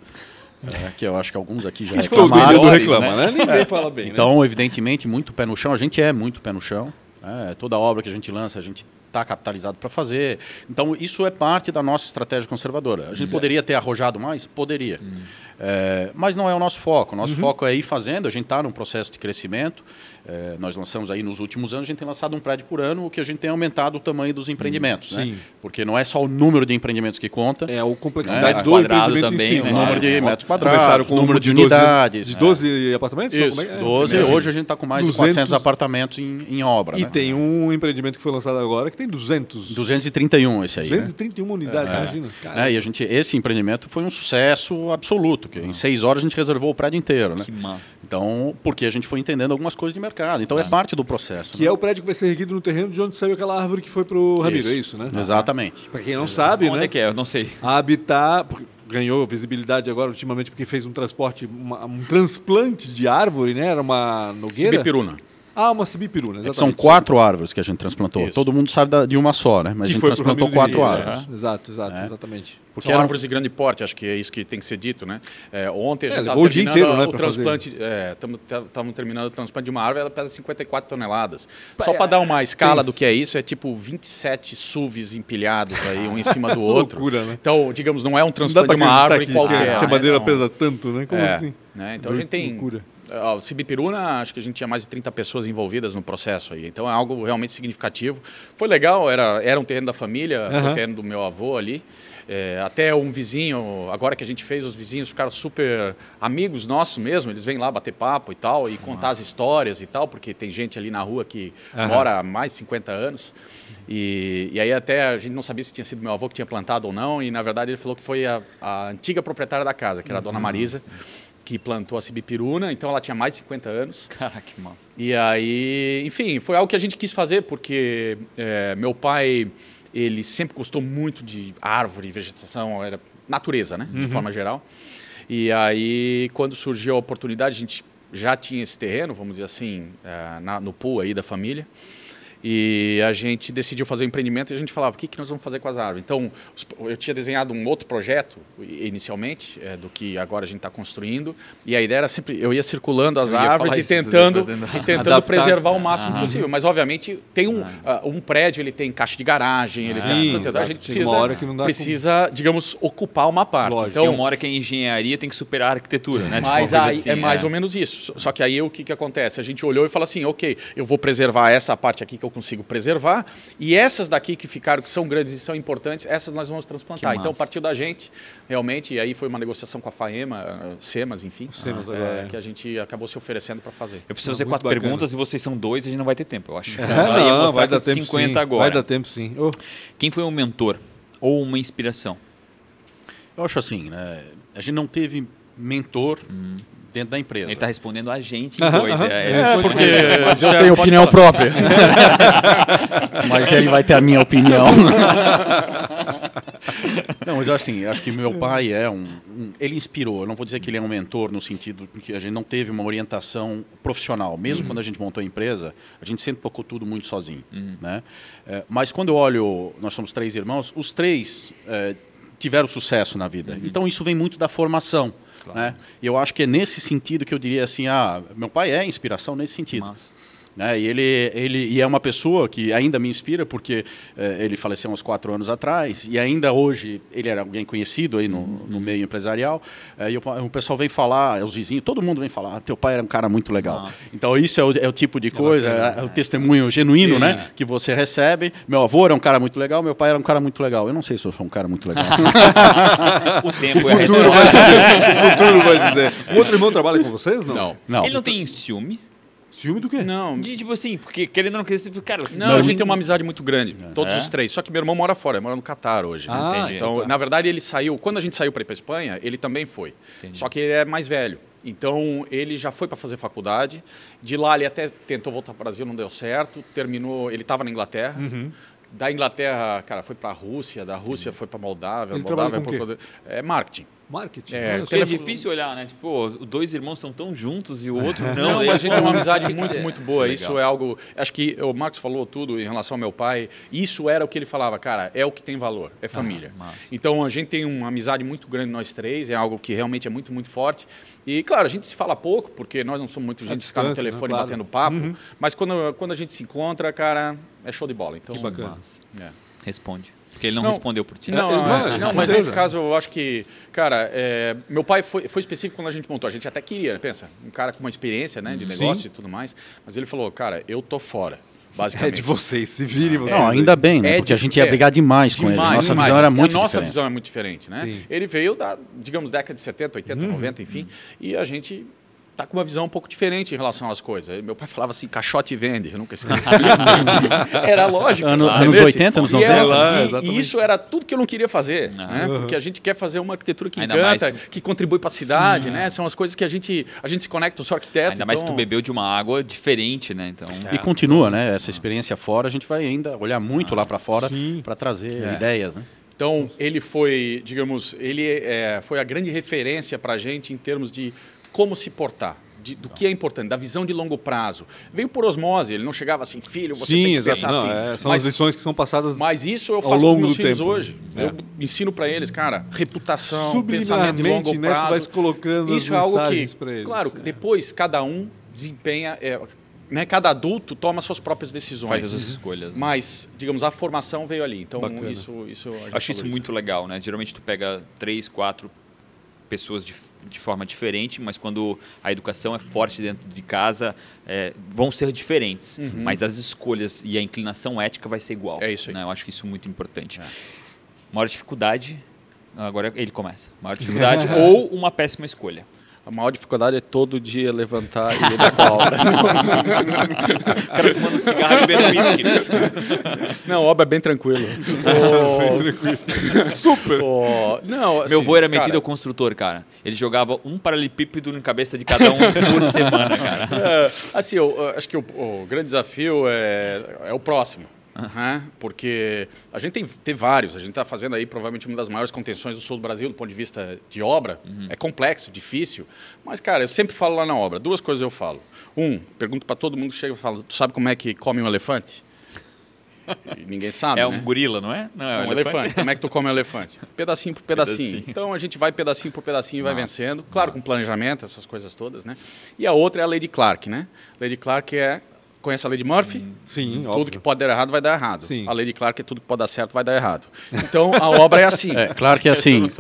É, que eu acho que alguns aqui já reclamaram. Melhores, reclama, né? né? Ninguém fala bem. Então, né? evidentemente, muito pé no chão. A gente é muito pé no chão. É, toda obra que a gente lança, a gente está capitalizado para fazer. Então, isso é parte da nossa estratégia conservadora. A gente poderia ter arrojado mais? Poderia. Hum. É, mas não é o nosso foco. O nosso uhum. foco é ir fazendo. A gente está num processo de crescimento. É, nós lançamos aí nos últimos anos, a gente tem lançado um prédio por ano, o que a gente tem aumentado o tamanho dos empreendimentos. Hum, né? Porque não é só o número de empreendimentos que conta. É a complexidade né? do quadrado também, né? o número de metros quadrados, o número de, de unidades. De 12 é. apartamentos? Isso, é? 12. Hoje a gente está com mais 200... de 400 apartamentos em, em obra. E né? tem um empreendimento que foi lançado agora que tem 200. 231 esse aí. 231 né? unidades, é. imagina. É, e a gente, esse empreendimento foi um sucesso absoluto. Que em seis horas a gente reservou o prédio inteiro. Né? Que massa. Então, porque a gente foi entendendo algumas coisas de mercado. Então, é ah. parte do processo. Que né? é o prédio que vai ser erguido no terreno de onde saiu aquela árvore que foi para o Ramiro, é isso, né? Exatamente. Para quem não sabe, onde né? é que é? Eu não sei. A Habitat ganhou visibilidade agora ultimamente porque fez um transporte, uma, um transplante de árvore, né? Era uma nogueira. Cibipiruna. Ah, uma cibipiruna, exatamente. É são quatro árvores que a gente transplantou. Isso. Todo mundo sabe de uma só, né? Mas que a gente transplantou quatro árvores. É. Exato, exato, é. exatamente. Porque são árvores de grande porte, acho que é isso que tem que ser dito, né? É, ontem a gente estava é, terminando inteiro, né, o transplante, estamos é, terminando o transplante de uma árvore, ela pesa 54 toneladas. Só para dar uma escala do que é isso, é tipo 27 SUVs empilhados aí, um em cima do outro. Loucura, né? Então, digamos, não é um transplante de uma árvore que, qualquer. Que a madeira pesa tanto, né? Como assim? Né? Então a gente tem loucura o Cibipiruna, acho que a gente tinha mais de 30 pessoas envolvidas no processo aí. Então é algo realmente significativo. Foi legal, era, era um terreno da família, uhum. o terreno do meu avô ali. É, até um vizinho, agora que a gente fez, os vizinhos ficaram super amigos nossos mesmo. Eles vêm lá bater papo e tal, e contar as histórias e tal, porque tem gente ali na rua que uhum. mora há mais de 50 anos. E, e, aí até a gente não sabia se tinha sido meu avô que tinha plantado ou não, e na verdade ele falou que foi a, a antiga proprietária da casa, que era a dona uhum. Que plantou a cibipiruna, então ela tinha mais de 50 anos. Caraca, que massa. E aí, enfim, foi algo que a gente quis fazer, porque é, meu pai, ele sempre gostou muito de árvore, vegetação, era natureza, né, de uhum. forma geral. E aí, quando surgiu a oportunidade, a gente já tinha esse terreno, vamos dizer assim, é, na, no pool aí da família. E a gente decidiu fazer um empreendimento e a gente falava, o que, que nós vamos fazer com as árvores? Então, eu tinha desenhado um outro projeto inicialmente, é, do que agora a gente está construindo, e a ideia era sempre, eu ia circulando as árvores e tentando, e tentando preservar o máximo uhum. possível. Mas, obviamente, tem um, uh, um prédio, ele tem caixa de garagem, ele Sim, tem... a gente precisa, precisa digamos, ocupar uma parte. Lógico. Então, tem uma hora que a engenharia tem que superar a arquitetura, né? Tipo, mas tipo aí, assim, é mais é. ou menos isso. Só que aí o que, que acontece? A gente olhou e falou assim, ok, eu vou preservar essa parte aqui que eu consigo preservar. E essas daqui que ficaram, que são grandes e são importantes, essas nós vamos transplantar. Então partiu da gente, realmente, e aí foi uma negociação com a FAEMA, SEMAS, enfim, SEMAS é, que a gente acabou se oferecendo para fazer. Eu preciso fazer quatro bacana. perguntas e vocês são dois, a gente não vai ter tempo, eu acho. É, não, vai dar tempo 50 sim. agora. Vai dar tempo sim. Oh. Quem foi um mentor ou uma inspiração? Eu acho assim, né? a gente não teve mentor hum dentro da empresa. Ele está respondendo a gente em dois. É, é, é porque mas eu tenho opinião falar. própria. mas ele vai ter a minha opinião. não, mas assim, acho que meu pai é um, um, Ele inspirou. Eu não vou dizer que ele é um mentor no sentido que a gente não teve uma orientação profissional. Mesmo uhum. quando a gente montou a empresa, a gente sempre tocou tudo muito sozinho. Uhum. Né? É, mas quando eu olho, nós somos três irmãos, os três é, tiveram sucesso na vida. Uhum. Então isso vem muito da formação. Claro. Né? E eu acho que é nesse sentido que eu diria assim, ah, meu pai é inspiração nesse sentido. Né? E ele, ele e é uma pessoa que ainda me inspira, porque eh, ele faleceu uns quatro anos atrás, e ainda hoje ele era alguém conhecido aí no, no meio empresarial. Eh, e o, o, pessoal vem falar, os vizinhos, todo mundo vem falar: ah, teu pai era um cara muito legal. Nossa. Então, isso é o, é o tipo de coisa, é, é, o testemunho genuíno né, que você recebe. Meu avô era um cara muito legal, meu pai era um cara muito legal. Eu não sei se eu sou um cara muito legal. o tempo o é futuro, vai dizer, o futuro vai dizer. O outro irmão trabalha com vocês? Não. Não. não. Ele não tem ciúme? Ciúme do quê? Não. De, tipo assim, porque querendo ou não querer, cara, não, não, a gente tem uma amizade muito grande, é. todos é? os três. Só que meu irmão mora fora, mora no Catar hoje. Ah, entendi. Então, tá. na verdade, ele saiu. Quando a gente saiu para ir para Espanha, ele também foi. Entendi. Só que ele é mais velho. Então, ele já foi para fazer faculdade. De lá, ele até tentou voltar para o Brasil, não deu certo. Terminou. Ele estava na Inglaterra. Uhum. Da Inglaterra, cara, foi para a Rússia. Da Rússia foi para Moldávia. Ele Moldávia com é, é marketing. Marketing. É, porque é difícil olhar, né? Tipo, dois irmãos são tão juntos e o outro não. Não, a gente tem uma amizade muito, muito boa. Isso é algo. Acho que o Marcos falou tudo em relação ao meu pai. Isso era o que ele falava, cara, é o que tem valor, é família. Ah, então a gente tem uma amizade muito grande nós três, é algo que realmente é muito, muito forte. E claro, a gente se fala pouco, porque nós não somos muito gente que ficar no telefone né? claro. batendo papo. Uhum. Mas quando, quando a gente se encontra, cara, é show de bola. Então, que bacana. É. Responde. Porque ele não, não, respondeu por ti. Não, é, não, mas nesse caso eu acho que, cara, é, meu pai foi, foi específico quando a gente montou. A gente até queria, pensa, um cara com uma experiência né, de negócio Sim. e tudo mais. Mas ele falou, cara, eu tô fora. Basicamente. É de vocês, se virem vocês. Não, ainda bem, né? É porque de, a gente ia é, brigar demais, demais com ele. Nossa demais. visão era muito A nossa diferente. visão é muito diferente, né? Sim. Ele veio da, digamos, década de 70, 80, hum, 90, enfim. Hum. E a gente tá com uma visão um pouco diferente em relação às coisas. Meu pai falava assim, caixote vende, eu nunca esqueci. era lógico. Ano, claro. Anos 80, anos 90. E, e, isso era tudo que eu não queria fazer, uhum. né? porque a gente quer fazer uma arquitetura que Ainda encanta, mais... que contribui para a cidade, Sim, né? São as coisas que a gente, a gente se conecta, eu sou arquiteto. Ainda então... mais se tu bebeu de uma água diferente, né? Então... É. E continua, né? Essa experiência fora, a gente vai ainda olhar muito ah, lá para fora para trazer é. ideias, né? Então, ele foi, digamos, ele é, foi a grande referência para a gente em termos de como se portar de, do que é importante, da visão de longo prazo. Veio por osmose, ele não chegava assim, filho, você Sim, tem que pensar não, assim. É, são mas, as lições que são passadas Mas isso eu faço com meus filhos tempo. hoje. É. Eu ensino para eles, cara, reputação, pensamento de longo né, prazo. Vai colocando isso é algo que, eles, claro, é. depois cada um desempenha... É, né, cada adulto toma suas próprias decisões. Faz as suas escolhas. Mas, digamos, a formação veio ali. Então, Bacana. isso, isso Acho isso muito legal, né? Geralmente tu pega três, quatro pessoas de, de forma diferente, mas quando a educação é forte dentro de casa, é, vão ser diferentes. Uhum. Mas as escolhas e a inclinação ética vai ser igual. É isso aí. Né? Eu acho que isso é muito importante. É. Maior dificuldade Agora ele começa. Maior dificuldade ou uma péssima escolha? A maior dificuldade é todo dia levantar e ir pra obra. o cara fumando cigarro e bebendo whisky. Não, obra é bem tranquilo. Oh, bem tranquilo. Super. Oh, não, assim, Meu avô era metido ao construtor, cara. Ele jogava um paralelepípedo na cabeça de cada um por semana, cara. É, assim, eu, eu acho que o, o, grande desafio é, é o próximo. Uhum. Porque a gente tem, tem vários, a gente está fazendo aí provavelmente uma das maiores contenções do sul do Brasil do ponto de vista de obra. Uhum. É complexo, difícil. Mas, cara, eu sempre falo lá na obra, duas coisas eu falo. Um, pergunto para todo mundo que chega e fala, tu sabe como é que come um elefante? E ninguém sabe. É né? um gorila, não é? Não, é um, um elefante. elefante. Como é que tu come um elefante? Pedacinho por pedacinho. pedacinho. Então a gente vai pedacinho por pedacinho e vai vencendo. Claro, Nossa. com planejamento, essas coisas todas, né? E a outra é a Lady Clark, né? Lady Clark é conhece a lei de Murphy? Sim, Tudo óbvio. que pode dar errado vai dar errado. Sim. A lei de Clark é tudo que pode dar certo vai dar errado. Então a obra é assim. É, Clark é assim.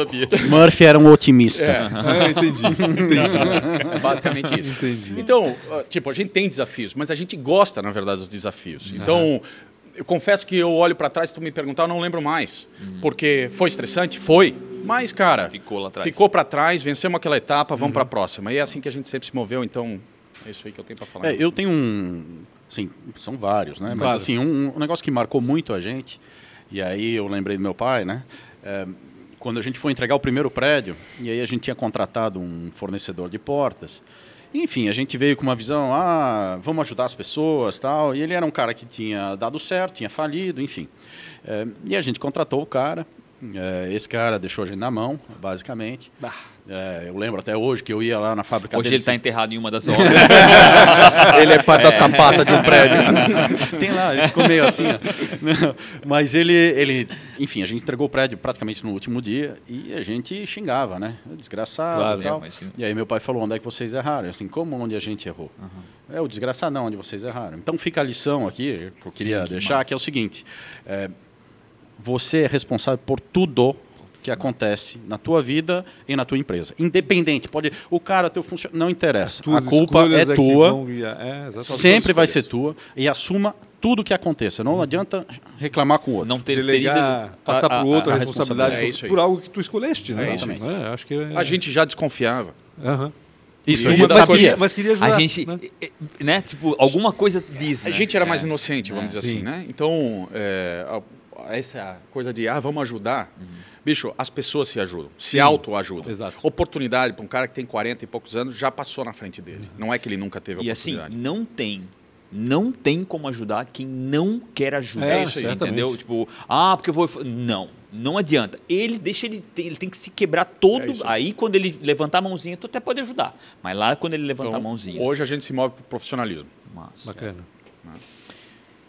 Murphy era um otimista. É. Ah, entendi. entendi. É basicamente isso. Entendi. Então, tipo, a gente tem desafios, mas a gente gosta, na verdade, dos desafios. Então, eu confesso que eu olho para trás, se tu me perguntar, eu não lembro mais. Uhum. Porque foi estressante? Foi. Mas, cara, ficou lá atrás. Ficou para trás, vencemos aquela etapa, vamos uhum. para a próxima. E é assim que a gente sempre se moveu, então é isso aí que eu tenho para falar. É, eu tenho um, Sim, são vários, né? Claro. Mas assim, um, um, negócio que marcou muito a gente, e aí eu lembrei do meu pai, né? É, quando a gente foi entregar o primeiro prédio, e aí a gente tinha contratado um fornecedor de portas. Enfim, a gente veio com uma visão, ah, vamos ajudar as pessoas, tal. E ele era um cara que tinha dado certo, tinha falido, enfim. É, e a gente contratou o cara. É, esse cara deixou a gente na mão, basicamente. Bah. É, eu lembro até hoje que eu ia lá na fábrica Hoje dele, ele está enterrado em uma das obras. ele é parte da sapata de um prédio. Tem lá, ele ficou meio assim. Mas ele, ele, enfim, a gente entregou o prédio praticamente no último dia e a gente xingava, né? Desgraçado claro, e tal. É, e aí meu pai falou, onde é que vocês erraram? Eu assim, como onde a gente errou? Uhum. É o desgraçadão onde vocês erraram. Então fica a lição aqui, que eu queria Sim, deixar, que é o seguinte. É, você é responsável por tudo que acontece na tua vida e na tua empresa. Independente, pode o cara teu funcionário não interessa. A culpa é, é tua. É, sempre vai ser tua e assuma tudo que aconteça. Não adianta reclamar com o outro. Não terceirizar, passar para o outro a, a, a responsabilidade, responsabilidade por, por, algo que tu escolheste. Né? É Exatamente. É, acho que é- a gente já desconfiava. Uhum. Isso, a gente mas, queria, mas queria ajudar. A gente, né? né? Tipo, alguma coisa diz. Né? A gente era mais é. inocente, vamos dizer assim, né? Então, essa coisa de, ah, vamos ajudar. Uhum. Bicho, as pessoas se ajudam, se autoajudam. Exato. Oportunidade para um cara que tem 40 e poucos anos já passou na frente dele. Uhum. Não é que ele nunca teve e assim, oportunidade. E assim, não tem não tem como ajudar quem não quer ajudar. É isso aí, entendeu? Tipo, ah, porque eu vou. Não, não adianta. Ele deixa ele, ele tem que se quebrar todo. É aí. aí. quando ele levantar a mãozinha, tu até pode ajudar. Mas lá quando ele levantar então, a mãozinha. Hoje a gente se move para o profissionalismo. Massa. Bacana. É.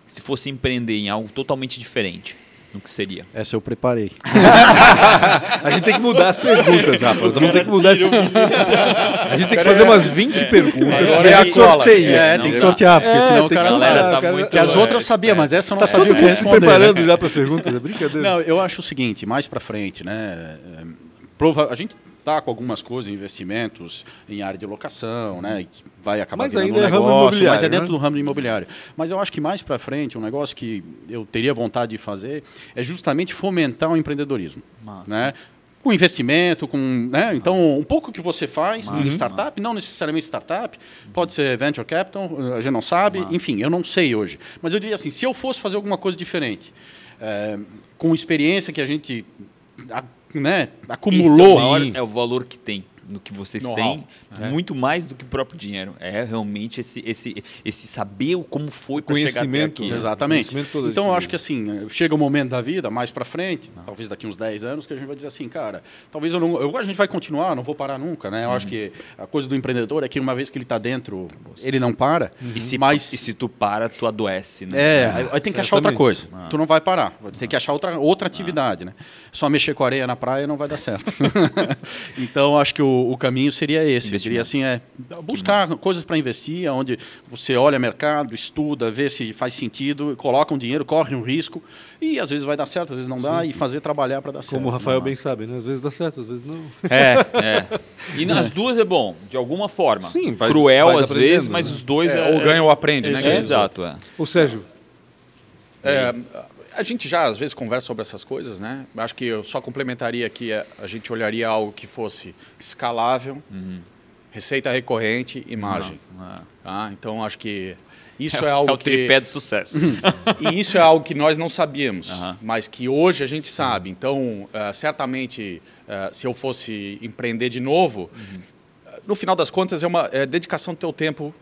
Se fosse empreender em algo totalmente diferente, no que seria? Essa eu preparei. a gente tem que mudar as perguntas, Rafa. Vamos ter que mudar esse... A gente tem que fazer umas 20 é. perguntas. Agora é a sorteia. É, tem que sortear, porque é, senão o cara sabe. Tá muito, que as outras eu sabia, mas essa eu não tá sabia o que responder. se preparando né? já para as perguntas, é brincadeira. Não, eu acho o seguinte, mais para frente, né? A gente está com algumas coisas, investimentos em área de locação, né? Vai acabar mas ainda um é negócio, mas é dentro né? do ramo imobiliário. Mas eu acho que mais para frente, um negócio que eu teria vontade de fazer é justamente fomentar o empreendedorismo, Massa. né? com investimento, com, né? então um pouco que você faz em startup, não necessariamente startup, pode ser venture capital, a gente não sabe, enfim, eu não sei hoje, mas eu diria assim, se eu fosse fazer alguma coisa diferente, é, com experiência que a gente né, acumulou. Esse é, o é o valor que tem no que vocês têm, é. muito mais do que o próprio dinheiro. É realmente esse, esse, esse saber como foi para chegar até aqui. Né? Exatamente. Então, eu acho que assim, chega o um momento da vida, mais para frente, não. talvez daqui uns 10 anos, que a gente vai dizer assim, cara, talvez eu não... Eu, a gente vai continuar, não vou parar nunca, né? Eu uhum. acho que a coisa do empreendedor é que uma vez que ele está dentro, ele não para. Uhum. E, se, mas... e se tu para, tu adoece, né? É, aí tem que achar outra coisa. Ah. Tu não vai parar, vai ter que achar outra, outra atividade, ah. né? Só mexer com areia na praia não vai dar certo. então, acho que o o, caminho seria esse. Seria assim, é buscar coisas para investir, onde você olha mercado, estuda, vê se faz sentido, coloca um dinheiro, corre um risco e às vezes vai dar certo, às vezes não dá Sim. e fazer trabalhar para dar certo. Como o Rafael bem sabe, né? Às vezes dá certo, às vezes não. É, é. E nas duas é bom, de alguma forma. Sim, vai, cruel vai às vezes, mas né? os dois é, é, ou ganha ou aprende, né? É, exato, é. O Sérgio. É, a gente já às vezes conversa sobre essas coisas, né? Acho que eu só complementaria que a, a gente olharia algo que fosse escalável, uhum. receita recorrente margem. Nossa, tá? Então acho que isso é, é algo é o tripé que... do sucesso. e isso é algo que nós não sabíamos, uhum. mas que hoje a gente sabe. Então, uh, certamente, uh, se eu fosse empreender de novo, uhum. no final das contas é uma é dedicação do teu tempo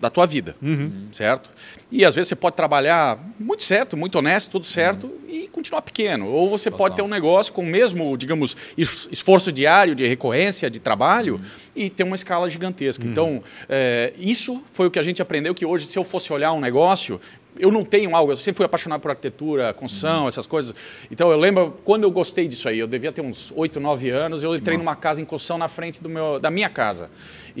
da tua vida, uhum. certo? E às vezes você pode trabalhar muito certo, muito honesto, tudo certo uhum. e continuar pequeno. Ou você Total. pode ter um negócio com o mesmo, digamos, esforço diário de recorrência de trabalho uhum. e ter uma escala gigantesca. Uhum. Então, é, isso foi o que a gente aprendeu que hoje, se eu fosse olhar um negócio, eu não tenho algo, eu sempre fui apaixonado por arquitetura, construção, uhum. essas coisas. Então eu lembro quando eu gostei disso aí, eu devia ter uns 8, 9 anos, eu entrei Nossa. numa casa em construção na frente do meu, da minha casa.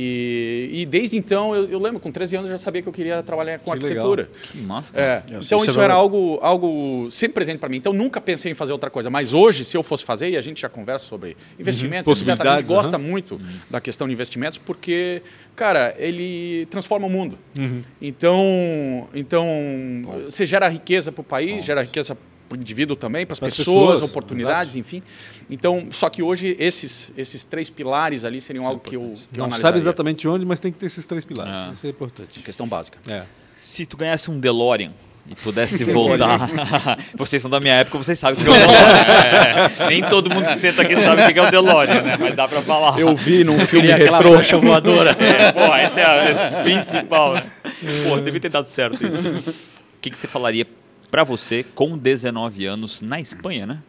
E, e desde então, eu, eu, lembro, com 13 anos eu já sabia que eu queria trabalhar com que arquitetura. Legal. Que massa. É. Então isso era algo, algo sempre presente para mim. Então nunca pensei em fazer outra coisa. Mas hoje, se eu fosse fazer, e a gente já conversa sobre investimentos, uhum. etc, a gente gosta uhum. muito uhum. da questão de investimentos, porque, cara, ele transforma o mundo. Uhum. Então, então você gera riqueza para o país, Bom. gera riqueza para o indivíduo também, para as pessoas, pessoas, oportunidades, exato. enfim. Então, só que hoje esses, esses três pilares ali seriam algo que eu, que Não sabe exatamente onde, mas tem que ter esses três pilares. Ah. Isso é importante. Questão básica. É. Se tu ganhasse um DeLorean e pudesse voltar. vocês são da minha época, vocês sabem o que é o DeLorean. É, nem todo mundo que senta aqui sabe o que é o DeLorean, né? Mas dá para falar. Eu vi num filme retrô. voadora. É, porra, essa é a, principal. Né? Pô, devia ter dado certo isso. O que, que você falaria para você com 19 anos na Espanha, né?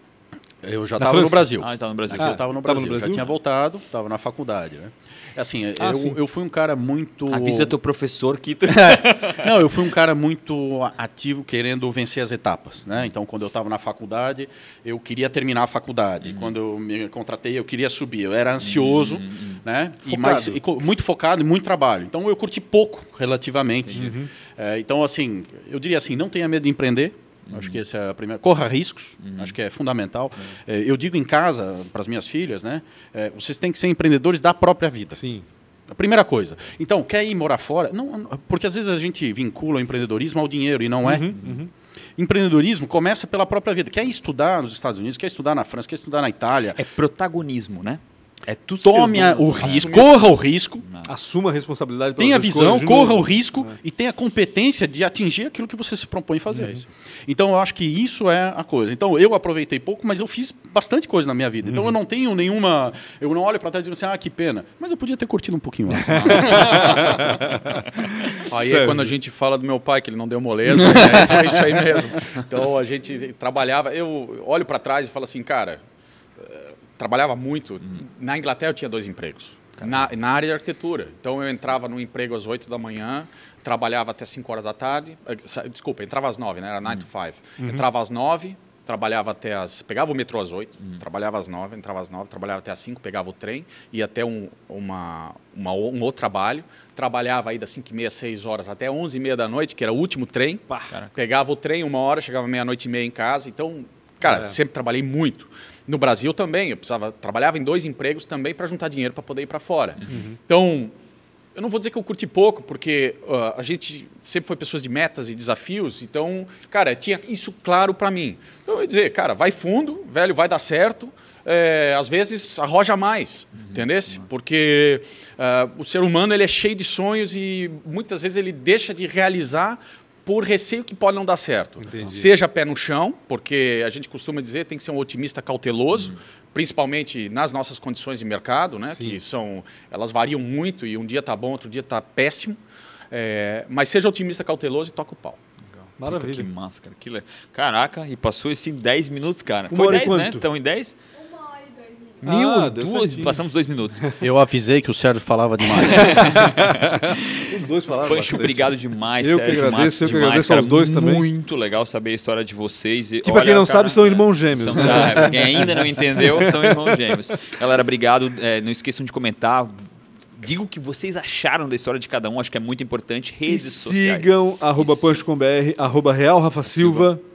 Eu já estava no Brasil. Ah, estava no Brasil. Aqui ah, eu estava no, Brasil. no Brasil. Já tinha voltado, estava na faculdade, né? Assim, ah, eu, eu fui um cara muito. Avisa teu professor que. Não, eu fui um cara muito ativo querendo vencer as etapas. Né? Então, quando eu estava na faculdade, eu queria terminar a faculdade. Uhum. Quando eu me contratei, eu queria subir. Eu era ansioso, uhum. uhum. né? E mais, e, muito focado e muito trabalho. Então, eu curti pouco, relativamente. Uhum. É, então, assim, eu diria assim: não tenha medo de empreender. Uhum. Acho que essa é a primeira. Corra riscos, uhum. acho que é fundamental. Uhum. É, eu digo em casa, para as minhas filhas, né? É, vocês têm que ser empreendedores da própria vida. Sim. A primeira coisa. Então, quer ir morar fora? Não, porque às vezes a gente vincula o empreendedorismo ao dinheiro e não é. Uhum, uhum. Empreendedorismo começa pela própria vida. Quer estudar nos Estados Unidos, quer estudar na França, quer estudar na Itália. É protagonismo, né? É tudo Tome o risco, corra o risco. Não. Assuma a responsabilidade. Tenha a visão, corra o risco é. e tenha a competência de atingir aquilo que você se propõe fazer. Uhum. Então eu acho que isso é a coisa. Então eu aproveitei pouco, mas eu fiz bastante coisa na minha vida. Então uhum. eu não tenho nenhuma. Eu não olho para trás e digo assim, ah, que pena. Mas eu podia ter curtido um pouquinho mais. aí é quando a gente fala do meu pai, que ele não deu moleza, né? foi isso aí mesmo. Então a gente trabalhava. Eu olho para trás e falo assim, cara trabalhava muito. Uhum. Na Inglaterra eu tinha dois empregos. Na, na, área de arquitetura. Então eu entrava no emprego às 8 da manhã, trabalhava até 5 horas da tarde. Eh, desculpa, entrava às 9, né? Era 9 uhum. to 5. Uhum. Entrava às 9, trabalhava até as. Pegava o metrô às 8, uhum. trabalhava às 9, entrava às 9, trabalhava até às 5, pegava o trem, ia até um, uma, uma, um outro trabalho, trabalhava aí das 5 e meia, 6 horas até 11 e meia da noite, que era o último trem. Pá, pegava o trem uma hora, chegava meia-noite e meia em casa. Então, cara, é. sempre trabalhei muito. No Brasil também, eu precisava trabalhava em dois empregos também para juntar dinheiro para poder ir para fora. Uhum. Então, eu não vou dizer que eu curti pouco, porque uh, a gente sempre foi pessoas de metas e desafios, então, cara, tinha isso claro para mim. Então, eu ia dizer, cara, vai fundo, velho, vai dar certo. É, às vezes arroja mais, uhum. entendeu? Porque uh, o ser humano ele é cheio de sonhos e muitas vezes ele deixa de realizar por receio que pode não dar certo. Entendi. Seja pé no chão, porque a gente costuma dizer tem que ser um otimista cauteloso, uhum. principalmente nas nossas condições de mercado, né? Sim. Que são, elas variam muito e um dia está bom, outro dia está péssimo. É, mas seja otimista cauteloso e toca o pau. Maravilha. Puta, que massa, cara. Que le... Caraca, e passou esse em 10 minutos, cara. Uma Foi 10, né? Então em 10? Mil, ah, duas, passamos dois minutos. Eu avisei que o Sérgio falava demais. Os dois falaram Pancho, obrigado demais, eu Sérgio. Que agradeço, eu que agradeço aos dois muito também. Muito legal saber a história de vocês. Que para quem não cara, sabe, são irmãos gêmeos. São, né? ah, quem ainda não entendeu, são irmãos gêmeos. Galera, obrigado. É, não esqueçam de comentar. Digo o que vocês acharam da história de cada um, acho que é muito importante. Redes e sociais. Sigam, arroba pancho.com.br, arroba Real Rafa Silva. Silva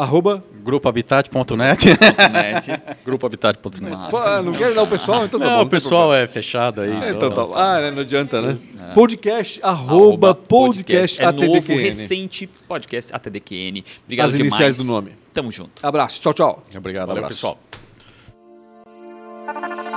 Arroba grupohabitat.net. grupohabitat.net. Não, não quer dar o pessoal? Então tá não, bom, o pessoal é fechado aí. É, então, então, tá. tá ah, né, não adianta, né? É. Podcast, arroba, podcast, podcast é ATDQN. novo, recente, podcast ATDQN. Obrigado As demais. iniciais do nome. Tamo junto. Abraço, tchau, tchau. Obrigado, Valeu, abraço. pessoal.